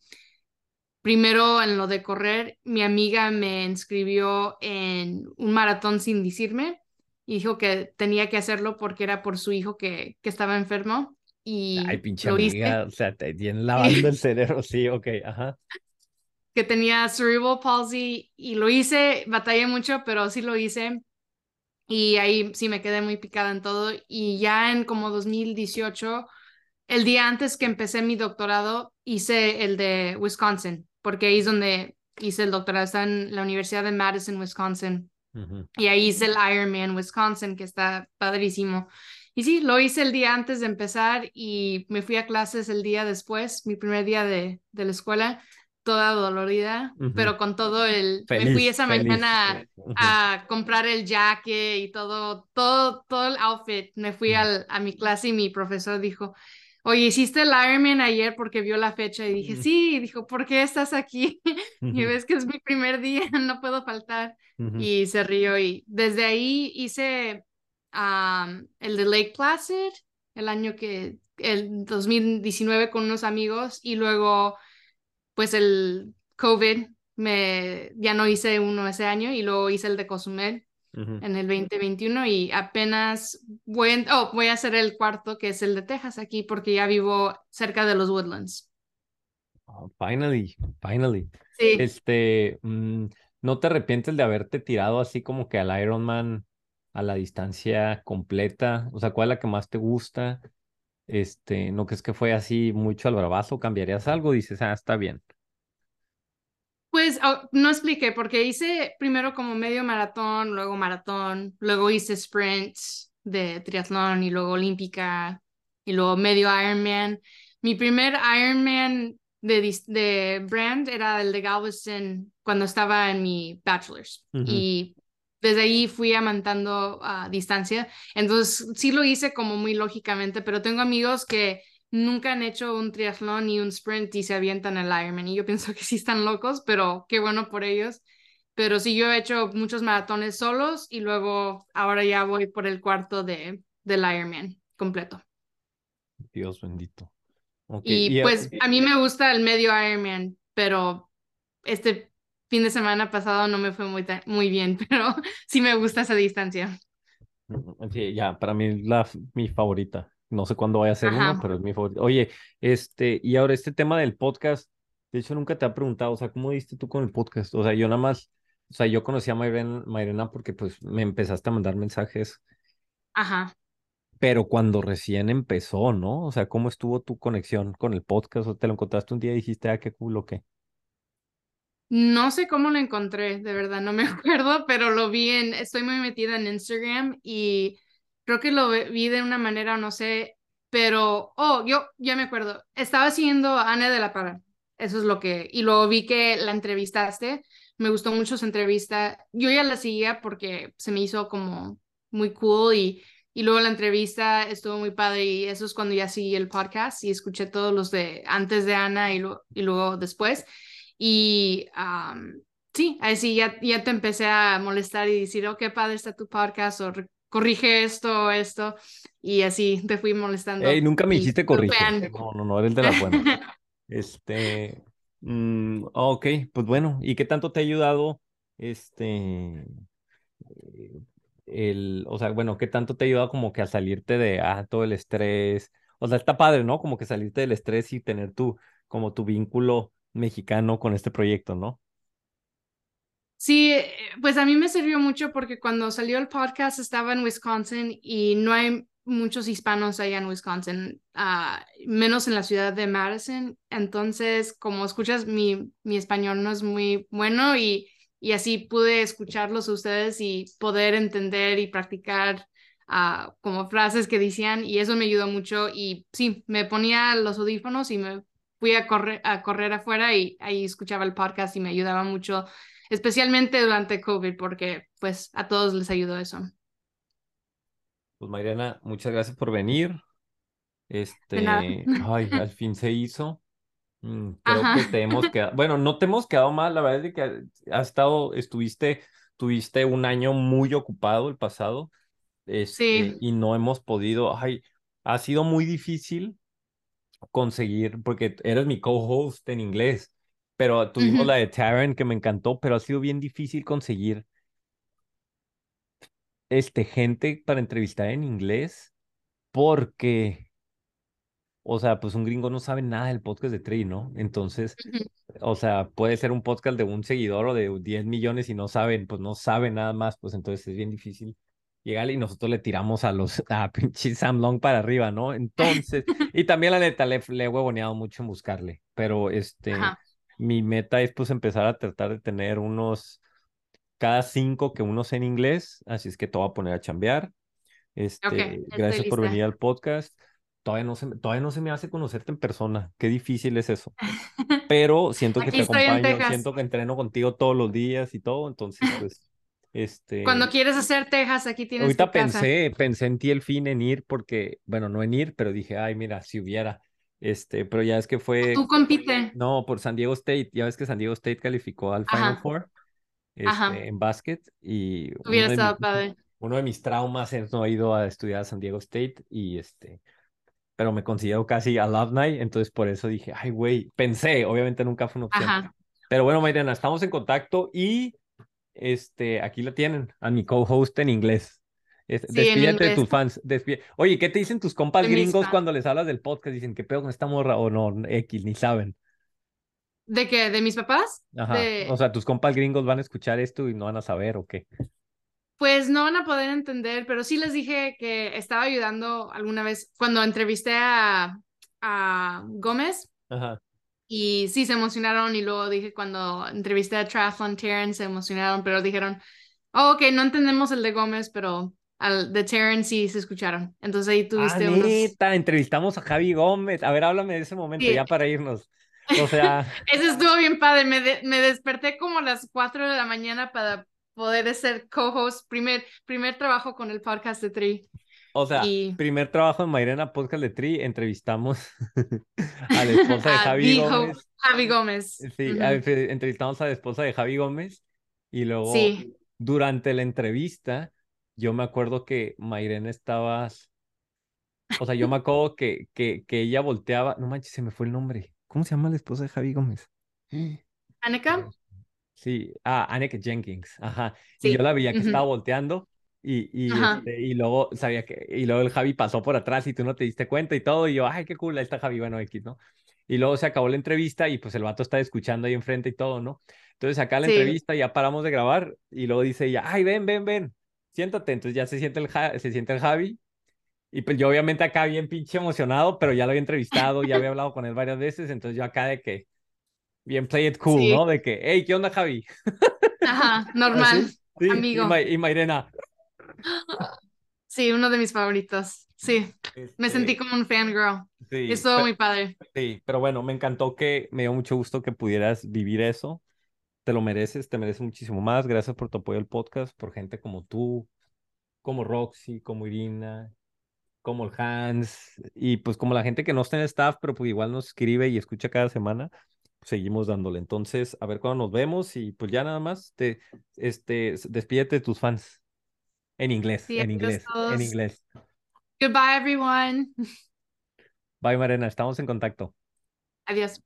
Primero en lo de correr, mi amiga me inscribió en un maratón sin decirme y dijo que tenía que hacerlo porque era por su hijo que, que estaba enfermo Ay, y pinche lo hice. amiga, o sea, te tienen lavando el cerebro, sí, ok, ajá. que tenía cerebral palsy y lo hice, batallé mucho, pero sí lo hice. Y ahí sí me quedé muy picada en todo. Y ya en como 2018, el día antes que empecé mi doctorado, hice el de Wisconsin, porque ahí es donde hice el doctorado. Está en la Universidad de Madison, Wisconsin. Y ahí hice el Ironman Wisconsin, que está padrísimo. Y sí, lo hice el día antes de empezar y me fui a clases el día después, mi primer día de, de la escuela, toda dolorida, pero con todo el... me fui esa mañana a, comprar el jaque y todo, todo, todo el outfit. Me fui al, a mi clase y mi profesor dijo, oye, hiciste el Ironman ayer porque vio la fecha y dije, sí, y dijo, ¿por qué estás aquí? y ves que es mi primer día, no puedo faltar. Y se rió y desde ahí hice el de Lake Placid, el año que, el 2019 con unos amigos y luego pues el COVID, me, ya no hice uno ese año y luego hice el de Cozumel en el 2021 y apenas voy, oh, voy a hacer el cuarto que es el de Texas aquí porque ya vivo cerca de los Woodlands. Oh, finally, finally. Sí. Este, mm, ¿no te arrepientes de haberte tirado así como que al Ironman a la distancia completa? O sea, ¿cuál es la que más te gusta? Este, ¿no crees que fue así mucho al bravazo? ¿Cambiarías algo? Dices, ah, está bien. Pues oh, no expliqué, porque hice primero como medio maratón, luego maratón, luego hice sprints de triatlón y luego olímpica y luego medio Ironman. Mi primer Ironman de, de brand era el de Galveston cuando estaba en mi bachelor's y desde ahí fui amantando a distancia. Entonces sí lo hice como muy lógicamente, pero tengo amigos que nunca han hecho un triatlón ni un sprint y se avientan el Ironman. Y yo pienso que sí están locos, pero qué bueno por ellos. Pero sí, yo he hecho muchos maratones solos y luego ahora ya voy por el cuarto de, del Ironman completo. Dios bendito. Y, pues a mí me gusta el medio Ironman, pero este fin de semana pasado no me fue muy, muy bien, pero sí me gusta esa distancia. Sí, ya, para mí la mi favorita. No sé cuándo vaya a ser uno, pero es mi favorito. Oye, este, y ahora este tema del podcast, de hecho nunca te ha preguntado, o sea, ¿cómo diste tú con el podcast? O sea, yo nada más, o sea, yo conocí a Mayrena, porque pues me empezaste a mandar mensajes. Ajá. Pero cuando recién empezó, ¿no? O sea, ¿cómo estuvo tu conexión con el podcast? ¿O te lo encontraste un día y dijiste, ah, qué culo, qué? No sé cómo lo encontré, de verdad, no me acuerdo, pero lo vi en, estoy muy metida en Instagram y creo que lo vi de una manera, no sé, pero, oh, yo ya me acuerdo, estaba siguiendo a Ana de la Parra, eso es lo que, y luego vi que la entrevistaste, me gustó mucho su entrevista, yo ya la seguía porque se me hizo como muy cool y, y luego la entrevista estuvo muy padre y eso es cuando ya seguí el podcast y escuché todos los de antes de Ana y, y luego después. Y sí, así ya, ya te empecé a molestar y decir, oh, qué padre está tu podcast o corrige esto, esto, y así te fui molestando. Ey, nunca me hiciste corregir. No, no, no, eres de la buena. este, mm, ok, pues bueno, ¿y qué tanto te ha ayudado este, el, o sea, bueno, qué tanto te ha ayudado como que a salirte de, ah, todo el estrés? O sea, está padre, ¿no? Como que salirte del estrés y tener tu, como tu vínculo mexicano con este proyecto, ¿no? Sí, eh, pues a mí me sirvió mucho porque cuando salió el podcast estaba en Wisconsin y no hay muchos hispanos allá en Wisconsin, ah, menos en la ciudad de Madison. Entonces, como escuchas, mi, mi español no es muy bueno y, y así pude escucharlos ustedes y poder entender y practicar uh, como frases que decían y eso me ayudó mucho y sí, me ponía los audífonos y me fui a correr, a correr afuera y ahí escuchaba el podcast y me ayudaba mucho especialmente durante COVID, porque pues a todos les ayudó eso. Pues Mariana, muchas gracias por venir. Este, ay, al fin se hizo. Mm, creo que te hemos quedado, bueno, no te hemos quedado mal, la verdad es que has estado, estuviste, tuviste un año muy ocupado el pasado, este, y no hemos podido, ay, ha sido muy difícil conseguir, porque eres mi co-host en inglés, pero tuvimos la de Taryn que me encantó, pero ha sido bien difícil conseguir este, gente para entrevistar en inglés porque, o sea, pues un gringo no sabe nada del podcast de Trey, ¿no? Entonces, o sea, puede ser un podcast de un seguidor o de 10 millones y no saben, pues no saben nada más, pues entonces es bien difícil llegarle y nosotros le tiramos a los, a pinche Sam Long para arriba, ¿no? Entonces, y también la neta, le, le he huevoneado mucho en buscarle, pero este, Ajá. Mi meta es pues empezar a tratar de tener unos, cada cinco que uno sea en inglés, así es que te voy a poner a chambear. Este, Ok, estoy gracias por venir al podcast. Todavía no se, todavía no se me hace conocerte en persona. Qué difícil es eso. Pero siento que te acompaño, siento que entreno contigo todos los días y todo, entonces pues, este, Cuando quieres hacer Texas, aquí tienes ahorita tu casa. pensé, pensé en ti el fin en ir porque, bueno, no en ir, pero dije, ay, mira, si hubiera, este, pero ya es que fue, Tú compite. no, por San Diego State, ya ves que San Diego State calificó al Final Ajá. Four, este, en básquet y uno Hubiera de estado mis- padre. uno de mis traumas es no he ido a estudiar a San Diego State y este, pero me considero casi alumni, entonces por eso dije, ay, güey, pensé, obviamente nunca fue una opción. Ajá. Pero bueno, Mayrena, estamos en contacto y este, aquí lo tienen, a mi co-host en inglés. Es- Sí, en despídete de tus fans. despí- Oye, ¿qué te dicen tus compas De gringos cuando les hablas del podcast? Dicen, ¿qué pedo con esta morra? O no, X, ni saben. ¿De qué? ¿De mis papás? Ajá. De... O sea, tus compas gringos van a escuchar esto y no van a saber o qué. Pues no van a poder entender, pero sí les dije que estaba ayudando alguna vez cuando entrevisté a, a Gómez Ajá. y sí se emocionaron y luego dije cuando entrevisté a Triathlon Terrence se emocionaron, pero dijeron, oh, ok, no entendemos el de Gómez, pero al de Terrence sí se escucharon. Entonces ahí Ah, tuviste unos... neta, entrevistamos a Javi Gómez. A ver, háblame de ese momento Sí. ya para irnos. O sea, Ese estuvo bien padre, me, de- me desperté como a las 4 de la mañana para poder ser co-host, primer, primer trabajo con el podcast de Tri. o sea, Y- primer trabajo en Mayrena Podcast de Tri, entrevistamos a la esposa de Javi Gómez. Javi Gómez. Sí, a- fe- entrevistamos a la esposa de Javi Gómez y luego Sí. durante la entrevista yo me acuerdo que Mayrena estaba, o sea, yo me acuerdo que, que, que ella volteaba, no manches, se me fue el nombre. ¿Cómo se llama la esposa de Javi Gómez? Annika, Sí, ah, Anneke Jenkins, ajá. Sí, Y yo la veía que estaba volteando y, y, este, y luego sabía que, y luego el Javi pasó por atrás y tú no te diste cuenta y todo, y yo, ay, qué cool, ahí está Javi, bueno, X, ¿no? Y luego se acabó la entrevista y pues el vato está escuchando ahí enfrente y todo, ¿no? Entonces acá la Sí. entrevista ya paramos de grabar y luego dice ella, ay, ven, ven, ven, siéntate. Entonces ya se siente el, se siente el Javi y pues yo obviamente acá bien pinche emocionado, pero ya lo había entrevistado, ya había hablado con él varias veces, entonces yo acá de que, bien play it cool, Sí. ¿no? De que, hey, ¿qué onda, Javi? Ajá, normal. Así, sí, amigo. Y, Ma- y Mayrena. Sí, uno de mis favoritos. Sí, me este, sentí como un fangirl. sí, Estuvo muy padre. sí, pero bueno, me encantó que me dio mucho gusto que pudieras vivir eso. Te lo mereces, te mereces muchísimo más. Gracias por tu apoyo al podcast, por gente como tú, como Roxy, como Irina, como el Hans, y pues como la gente que no está en staff, pero pues igual nos escribe y escucha cada semana, pues seguimos dándole. Entonces, a ver cuándo nos vemos y pues ya nada más, te, este, despídete de tus fans. En inglés, Sí, en inglés, en inglés. Goodbye, everyone. Bye, Marena, estamos en contacto. Adiós.